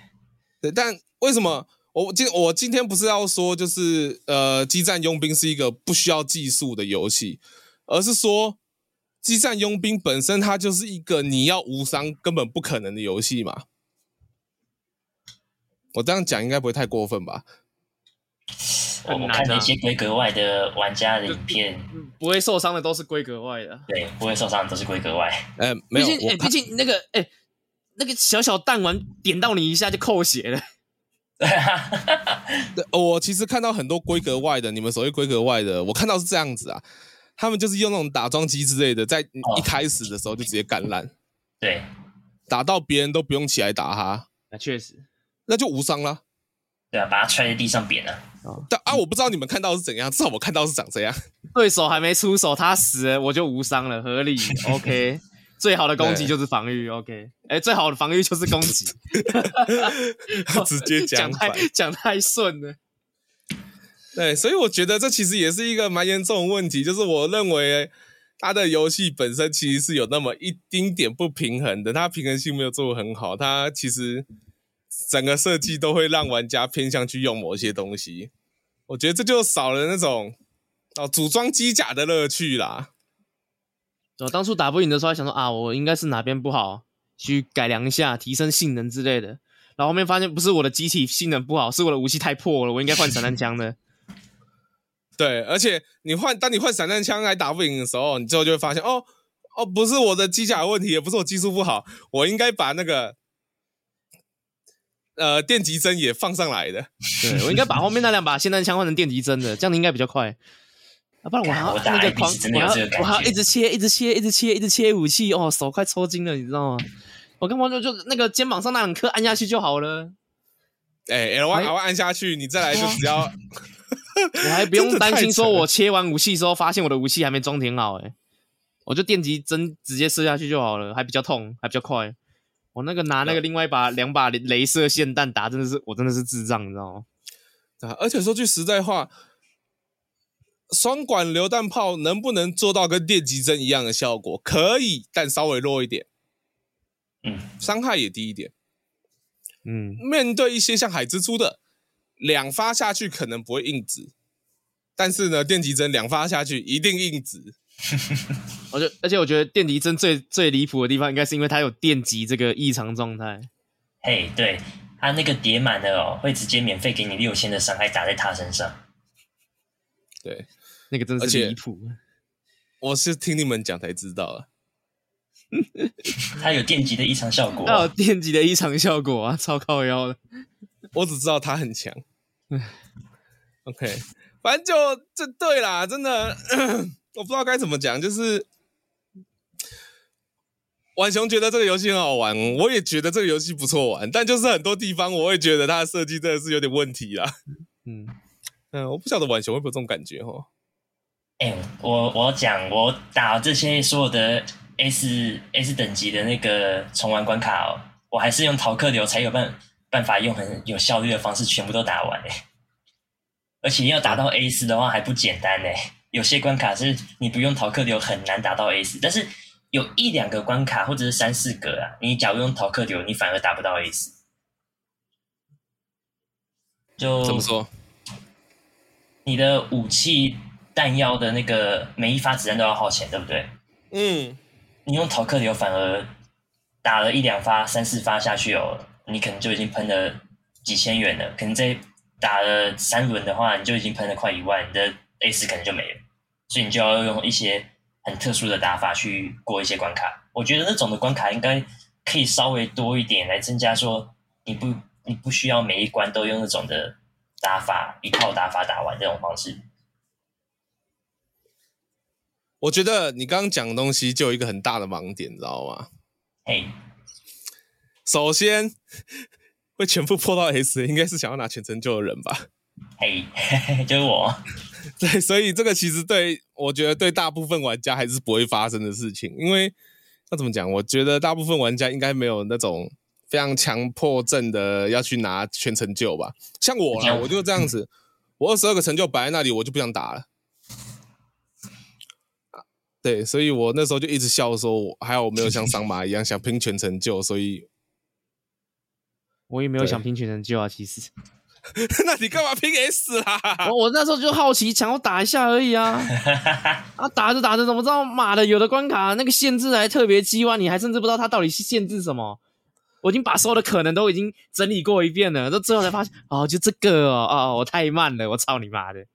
对。但为什么我今我今天不是要说，就是呃，《激战佣兵》是一个不需要技术的游戏，而是说。机战佣兵本身，它就是一个你要无伤根本不可能的游戏嘛。我这样讲应该不会太过分吧？我们看那些规格外的玩家的影片，不会受伤的都是规格外的。对，不会受伤的都是规格外。呃，没有，毕竟，哎，毕竟那个，哎，那个小小弹丸点到你一下就扣血了。对啊，我其实看到很多规格外的，你们所谓规格外的，我看到是这样子啊。他们就是用那种打桩机之类的，在一开始的时候就直接干烂，对，打到别人都不用起来打他，那确实，那就无伤了。对啊，把他踹在地上扁了。但啊，我不知道你们看到是怎样，至少我看到是长这样。对手还没出手，他死了，我就无伤了，合理。OK，最好的攻击就是防御。OK，哎，最好的防御就是攻击。直接讲 讲太讲太顺了。对，所以我觉得这其实也是一个蛮严重的问题，就是我认为它的游戏本身其实是有那么一丁点不平衡的，它平衡性没有做得很好，它其实整个设计都会让玩家偏向去用某些东西。我觉得这就少了那种哦组装机甲的乐趣啦。我当初打不赢的时候，还想说啊，我应该是哪边不好，去改良一下，提升性能之类的。然后后面发现不是我的机体性能不好，是我的武器太破了，我应该换散弹枪的。对，而且你换，当你换散弹枪还打不赢的时候，你最后就会发现，哦哦，不是我的机甲的问题，也不是我技术不好，我应该把那个呃电极针也放上来的。对，我应该把后面那两把霰弹枪换成电极针的，这样应该比较快。啊，不然我还要那个狂，我还要我还要一直切，一直切，一直切，一直切武器，哦，手快抽筋了，你知道吗？我根本就就那个肩膀上那两颗按下去就好了。哎，L Y 还会按下去，你再来就只要。我还不用担心，说我切完武器之后，发现我的武器还没装填好，诶我就电击针直接射下去就好了，还比较痛，还比较快。我那个拿那个另外一把两把镭射霰弹打，真的是我真的是智障，你知道吗？啊，而且说句实在话，双管榴弹炮能不能做到跟电击针一样的效果？可以，但稍微弱一点，嗯，伤害也低一点，嗯，面对一些像海蜘蛛的。两发下去可能不会硬直，但是呢，电极针两发下去一定硬直。而且而且，我觉得电极针最最离谱的地方，应该是因为它有电极这个异常状态。嘿，对，它那个叠满了哦，会直接免费给你六千的伤害打在他身上。对，那个真的是离谱。我是听你们讲才知道啊。它有电极的异常效果，它有电极的异常效果啊，超靠腰的。我只知道它很强 OK，反正就这对啦，真的，我不知道该怎么讲，就是浣熊觉得这个游戏很好玩，我也觉得这个游戏不错玩，但就是很多地方我会觉得它的设计真的是有点问题啦。嗯 嗯，我不晓得浣熊会不会有这种感觉哦。哎、欸，我我讲，我打这些所有的 S S 等级的那个重玩关卡哦，我还是用逃课流才有办法。办法用很有效率的方式全部都打完哎，而且要打到 Ace 的话还不简单哎，有些关卡是你不用逃课流很难打到 Ace，但是有一两个关卡或者是三四个啊，你假如用逃课流，你反而打不到 Ace。就怎么说？你的武器弹药的那个每一发子弹都要耗钱，对不对？嗯，你用逃课流反而打了一两发、三四发下去哦。你可能就已经喷了几千元了，可能在打了三轮的话，你就已经喷了快一万，你的 Ace 可能就没了，所以你就要用一些很特殊的打法去过一些关卡。我觉得那种的关卡应该可以稍微多一点，来增加说你不你不需要每一关都用那种的打法，一套打法打完这种方式。我觉得你刚刚讲的东西就有一个很大的盲点，你知道吗？嘿。首先，会全部破到 S，应该是想要拿全成就的人吧？嘿，就是我。对，所以这个其实对我觉得对大部分玩家还是不会发生的事情，因为那怎么讲？我觉得大部分玩家应该没有那种非常强迫症的要去拿全成就吧？像我啦，我就这样子，我二十二个成就摆在那里，我就不想打了。对，所以我那时候就一直笑说，我还好我没有像桑马一样想拼全成就，所以。我也没有想拼全成就啊，其实。那你干嘛拼 S 啦？我我那时候就好奇，想要打一下而已啊。啊，打着打着怎么知道？妈的，有的关卡那个限制还特别机弯，你还甚至不知道它到底是限制什么。我已经把所有的可能都已经整理过一遍了，到最后才发现，哦，就这个哦，哦，我太慢了，我操你妈的。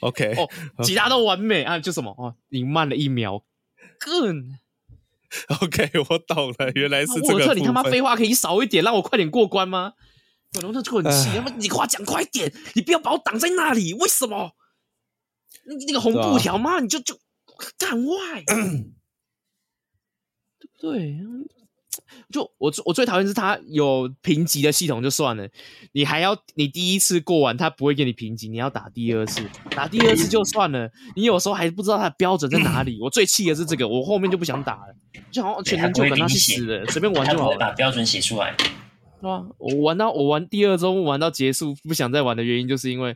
OK，哦，其他都完美啊，就什么哦，你慢了一秒，更。OK，我懂了，原来是这个。沃尔特，你他妈废话可以少一点，让我快点过关吗？沃尔特就很气，你话讲快点，你不要把我挡在那里，为什么？那那个红布条嘛，你就就干外，对不对？就我我最讨厌是他有评级的系统就算了，你还要你第一次过完他不会给你评级，你要打第二次，打第二次就算了，你有时候还不知道他的标准在哪里。我最气的是这个，我后面就不想打了，就好像全程就等他去死了，随便玩就好了。把标准写出来，对啊，我玩到我玩第二周玩到结束，不想再玩的原因就是因为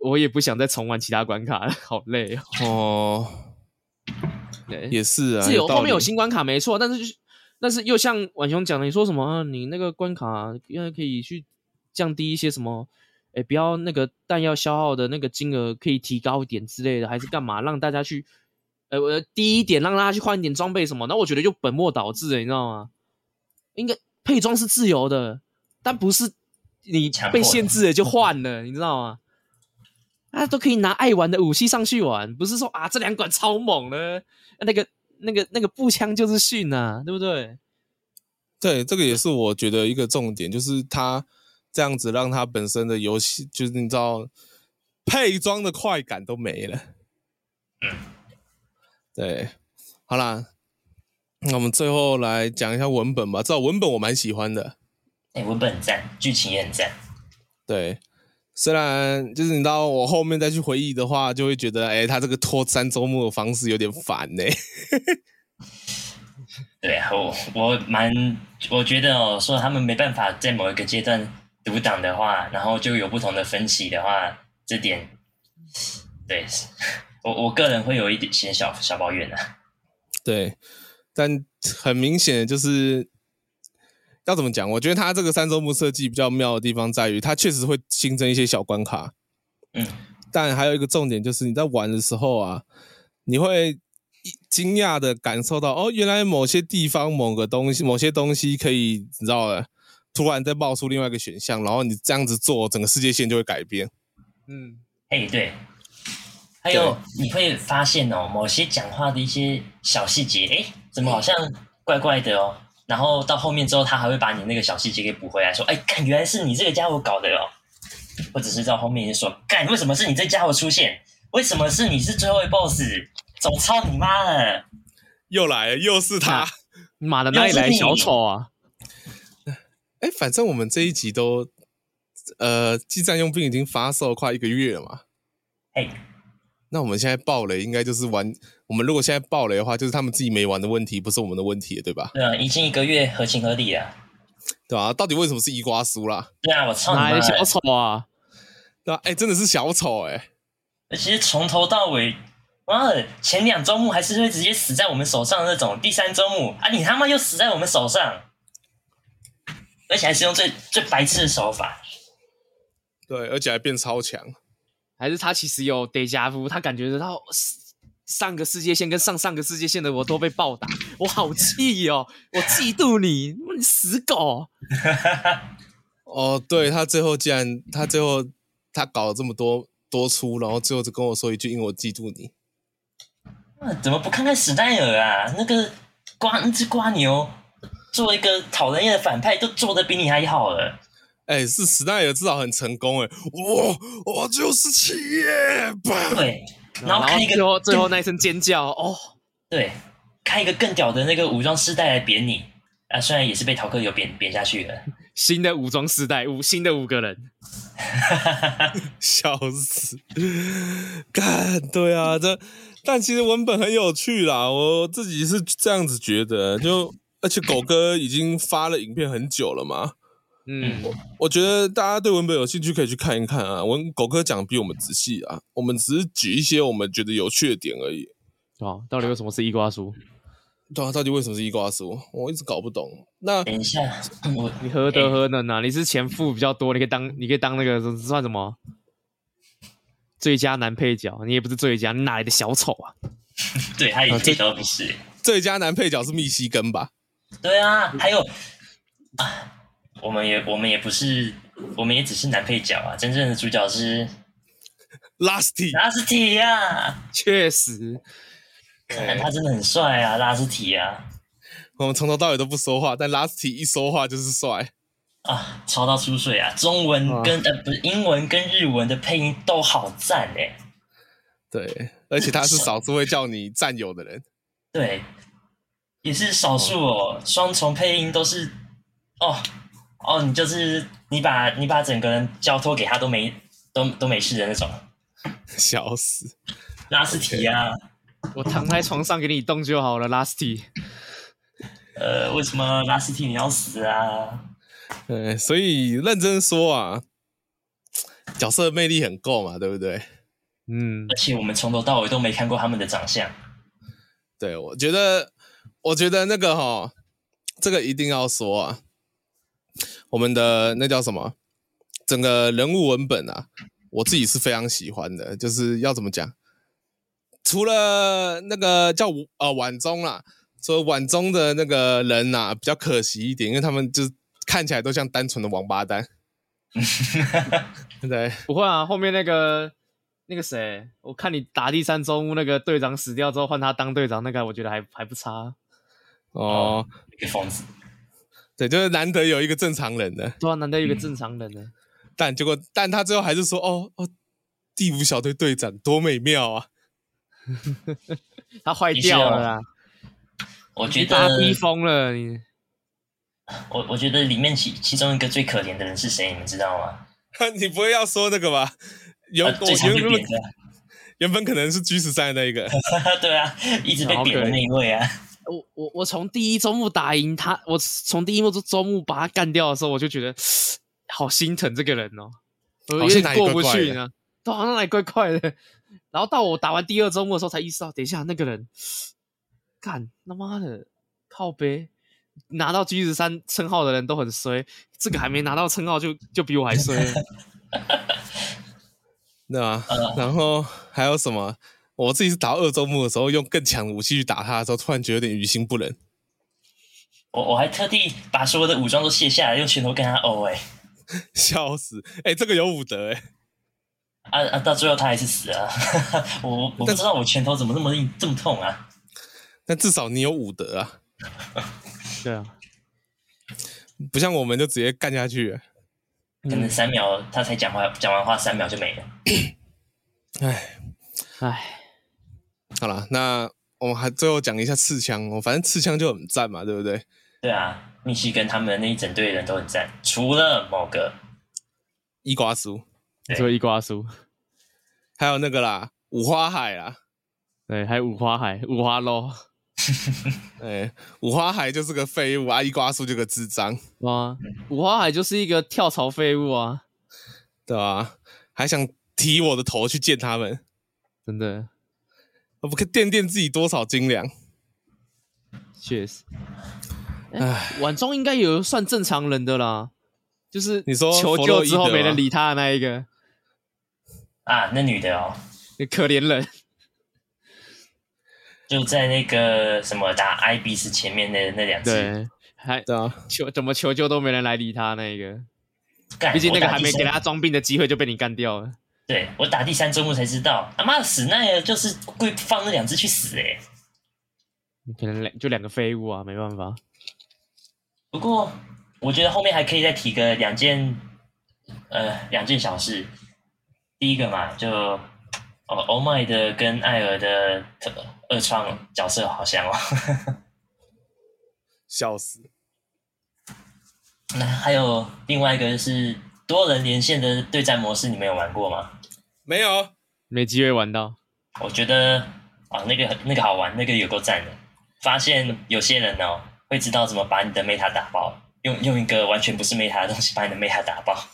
我也不想再重玩其他关卡了，好累哦。哦，对，也是啊，是有后面有新关卡没错，但是就是。但是又像婉雄讲的，你说什么？啊、你那个关卡应该可以去降低一些什么？哎，不要那个弹药消耗的那个金额可以提高一点之类的，还是干嘛？让大家去，呃，我低一点，让大家去换一点装备什么？那我觉得就本末倒置了，你知道吗？应该配装是自由的，但不是你被限制了就换了，你知道吗？大家都可以拿爱玩的武器上去玩，不是说啊这两管超猛的，那个。那个那个步枪就是逊啊，对不对？对，这个也是我觉得一个重点，就是他这样子让他本身的游戏，就是你知道配装的快感都没了。嗯，对，好啦，那我们最后来讲一下文本吧。这文本我蛮喜欢的，哎、欸，文本很赞，剧情也很赞。对。虽然就是你知道，我后面再去回忆的话，就会觉得，哎，他这个拖三周末的方式有点烦呢。对啊，我我蛮我觉得哦，说他们没办法在某一个阶段读档的话，然后就有不同的分歧的话，这点，对我我个人会有一点些小小抱怨啊。对，但很明显就是。要怎么讲？我觉得它这个三周目设计比较妙的地方在于，它确实会新增一些小关卡。嗯，但还有一个重点就是，你在玩的时候啊，你会惊讶的感受到，哦，原来某些地方某个东西、某些东西可以，你知道的，突然再冒出另外一个选项，然后你这样子做，整个世界线就会改变。嗯，哎，对。还有你会发现哦，某些讲话的一些小细节，哎，怎么好像怪怪的哦？然后到后面之后，他还会把你那个小细节给补回来，说：“哎，干，原来是你这个家伙搞的哦。”或者是到后面就说：“干，为什么是你这家伙出现？为什么是你是最后一 boss？走操你妈了！又来了，又是他，妈的，哪里来小丑啊？哎，反正我们这一集都，呃，激战佣兵已经发售快一个月了嘛。嘿。那我们现在爆雷，应该就是玩。我们如果现在爆雷的话，就是他们自己没玩的问题，不是我们的问题，对吧？对啊，已经一个月，合情合理啊。对啊，到底为什么是伊瓜苏啦？对啊，我操你妈！哪来小丑啊？对啊，哎、欸，真的是小丑哎、欸！其实从头到尾，妈的，前两周目还是会直接死在我们手上的那种，第三周目啊，你他妈又死在我们手上，而且还是用最最白痴的手法。对，而且还变超强。还是他其实有 deja vu，他感觉得到上个世界线跟上上个世界线的我都被暴打，我好气哦！我嫉妒你，你死狗！哦，对，他最后竟然，他最后他搞了这么多多出，然后最后就跟我说一句：“因为我嫉妒你。”怎么不看看史奈尔啊？那个瓜那只瓜牛，做一个讨人厌的反派，都做的比你还好了。哎，是史奈尔至少很成功哎，我我就是企业吧。对，然后看一个最后最后那一声尖叫哦，对，看一个更屌的那个武装世代来扁你啊，虽然也是被陶克有扁扁下去了。新的武装世代五新的五个人，笑死！干对啊，这但其实文本很有趣啦，我自己是这样子觉得，就而且狗哥已经发了影片很久了嘛。嗯，我我觉得大家对文本有兴趣可以去看一看啊。文狗哥讲的比我们仔细啊，我们只是举一些我们觉得有趣的点而已。哦，到底为什么是伊瓜苏？对啊，到底为什么是伊瓜苏？我一直搞不懂。那等一下，我你何德何能啊？你是钱付比较多，你可以当你可以当那个算什么最佳男配角？你也不是最佳，你哪来的小丑啊？对，他也最都不是。最佳男配角是密西根吧？对啊，还有啊。我们也我们也不是，我们也只是男配角啊！真正的主角是拉斯提，拉斯提呀，确实，可能他真的很帅啊，拉斯提啊！我们从头到尾都不说话，但拉斯提一说话就是帅啊，超到出水啊！中文跟、啊、呃不是英文跟日文的配音都好赞哎，对，而且他是 少数会叫你战友的人，对，也是少数哦，双重配音都是哦。哦，你就是你把你把整个人交托给他都没都都没事的那种，笑死，拉斯提啊！Okay. 我躺在床上给你动就好了，拉斯提。呃，为什么拉斯提你要死啊？对，所以认真说啊，角色魅力很够嘛，对不对？嗯，而且我们从头到尾都没看过他们的长相。对，我觉得，我觉得那个哈。这个一定要说啊，我们的那叫什么？整个人物文本啊，我自己是非常喜欢的。就是要怎么讲？除了那个叫呃晚中啦，说晚中的那个人呐、啊，比较可惜一点，因为他们就看起来都像单纯的王八蛋。对，不会啊，后面那个那个谁，我看你打第三周目那个队长死掉之后换他当队长，那个我觉得还还不差。哦，疯子，对，就是难得有一个正常人的，对啊，难得有一个正常人的，嗯、但结果，但他最后还是说，哦哦，第五小队队长多美妙啊，他坏掉了啦，我觉得他逼疯了你，我我觉得里面其其中一个最可怜的人是谁，你们知道吗？你不会要说那个吧？有、啊、我原本原本可能是 G 十三的那一个，对啊，一直被贬的那一位啊。我我我从第一周目打赢他，我从第一周周目把他干掉的时候，我就觉得好心疼这个人哦，我有点过不去呢，都好像来怪怪的。然后到我打完第二周目的时候，才意识到，等一下那个人干他妈的靠呗，拿到 G 十三称号的人都很衰，这个还没拿到称号就就比我还衰，对吧？然后还有什么？我自己是打二周目的时候，用更强武器去打他的时候，突然觉得有点于心不忍。我我还特地把所有的武装都卸下来，用拳头跟他殴，哎，笑死！哎、欸，这个有武德哎。啊啊！到最后他还是死了。我我不知道我拳头怎么那么硬，这么痛啊！但至少你有武德啊。对啊，不像我们就直接干下去，可能三秒他才讲话，讲完话三秒就没了。哎，哎。好了，那我们还最后讲一下刺枪哦，反正刺枪就很赞嘛，对不对？对啊，密西根他们那一整队人都很赞，除了某个伊瓜苏，除了伊瓜苏，还有那个啦，五花海啦，对，还有五花海，五花肉，对，五花海就是个废物啊，伊瓜苏就个智障。哇，五花海就是一个跳槽废物啊，对啊，还想提我的头去见他们，真的。我不可以掂掂自己多少斤两？确实，哎，晚中应该有算正常人的啦，就是你说求救之后没人理他的那一个啊，那女的哦，那可怜人，就在那个什么打 IBS 前面的那两次，对，还对啊，求怎么求救都没人来理他那一个，毕竟那个还没给他装病的机会就被你干掉了。对，我打第三周目才知道，他妈的死奈尔就是会放那两只去死诶，可能两就两个废物啊，没办法。不过我觉得后面还可以再提个两件，呃，两件小事。第一个嘛，就哦欧麦的跟艾尔的二创角色好像哦，笑死。那还有另外一个是多人连线的对战模式，你们有玩过吗？没有，没机会玩到。我觉得啊，那个那个好玩，那个有够赞的。发现有些人哦，会知道怎么把你的 meta 打爆，用用一个完全不是 meta 的东西把你的 meta 打爆。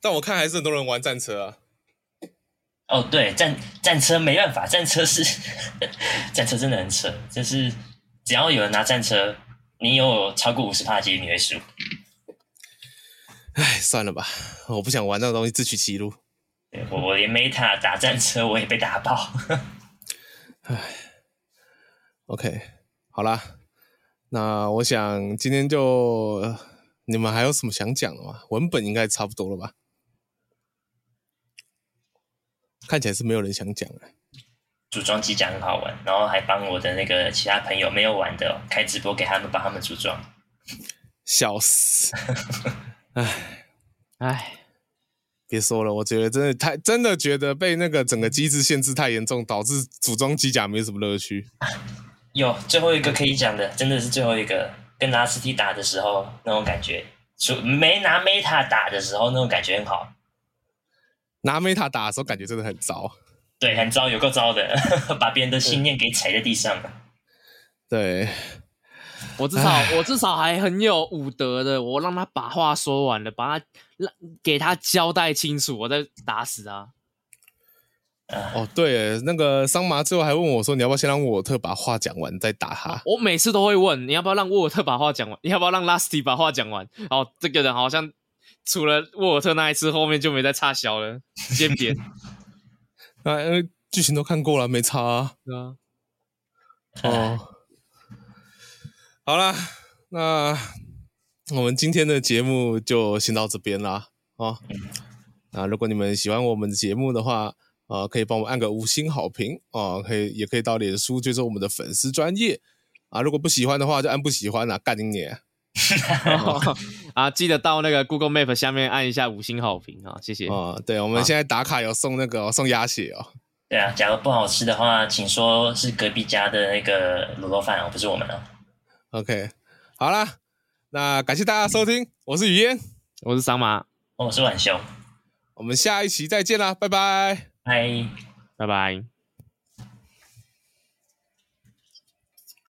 但我看还是很多人玩战车啊。哦，对，战战车没办法，战车是 战车真的很扯，就是只要有人拿战车，你有超过五十趴几率你会输。唉，算了吧，我不想玩那个东西，自取其辱。我我连 Meta 打战车我也被打爆，唉，OK，好啦，那我想今天就你们还有什么想讲的吗？文本应该差不多了吧？看起来是没有人想讲啊。组装机甲很好玩，然后还帮我的那个其他朋友没有玩的开直播给他们帮他们组装，笑死，唉唉。别说了，我觉得真的太真的觉得被那个整个机制限制太严重，导致组装机甲没什么乐趣。有最后一个可以讲的，真的是最后一个，跟拿实体打的时候那种感觉，没拿 Meta 打的时候那种感觉很好。拿 Meta 打的时候感觉真的很糟，对，很糟，有够糟的，把别人的信念给踩在地上了。对。我至少我至少还很有武德的，我让他把话说完了，把他让给他交代清楚，我再打死他。啊，哦，对，那个桑麻最后还问我说：“你要不要先让沃尔特把话讲完再打他？”我每次都会问：“你要不要让沃尔特把话讲完？你要不要让拉斯蒂把话讲完？”哦，这个人好像除了沃尔特那一次，后面就没再插小了，直接扁。啊，因为剧情都看过了，没差啊。对啊。哦，好啦，那我们今天的节目就先到这边啦。哦，那如果你们喜欢我们的节目的话，啊、呃，可以帮我们按个五星好评啊、呃，可以也可以到脸书追踪我们的粉丝专业啊。如果不喜欢的话，就按不喜欢啊，干你娘！啊，记得到那个 Google Map 下面按一下五星好评啊，谢谢。啊、呃，对，我们现在打卡有送那个、哦、送鸭血哦。对啊，假如不好吃的话，请说是隔壁家的那个卤肉饭哦，不是我们的。OK，好啦，那感谢大家收听，我是雨嫣，我是桑麻，我是晚熊，我们下一期再见啦，拜拜。拜，拜拜。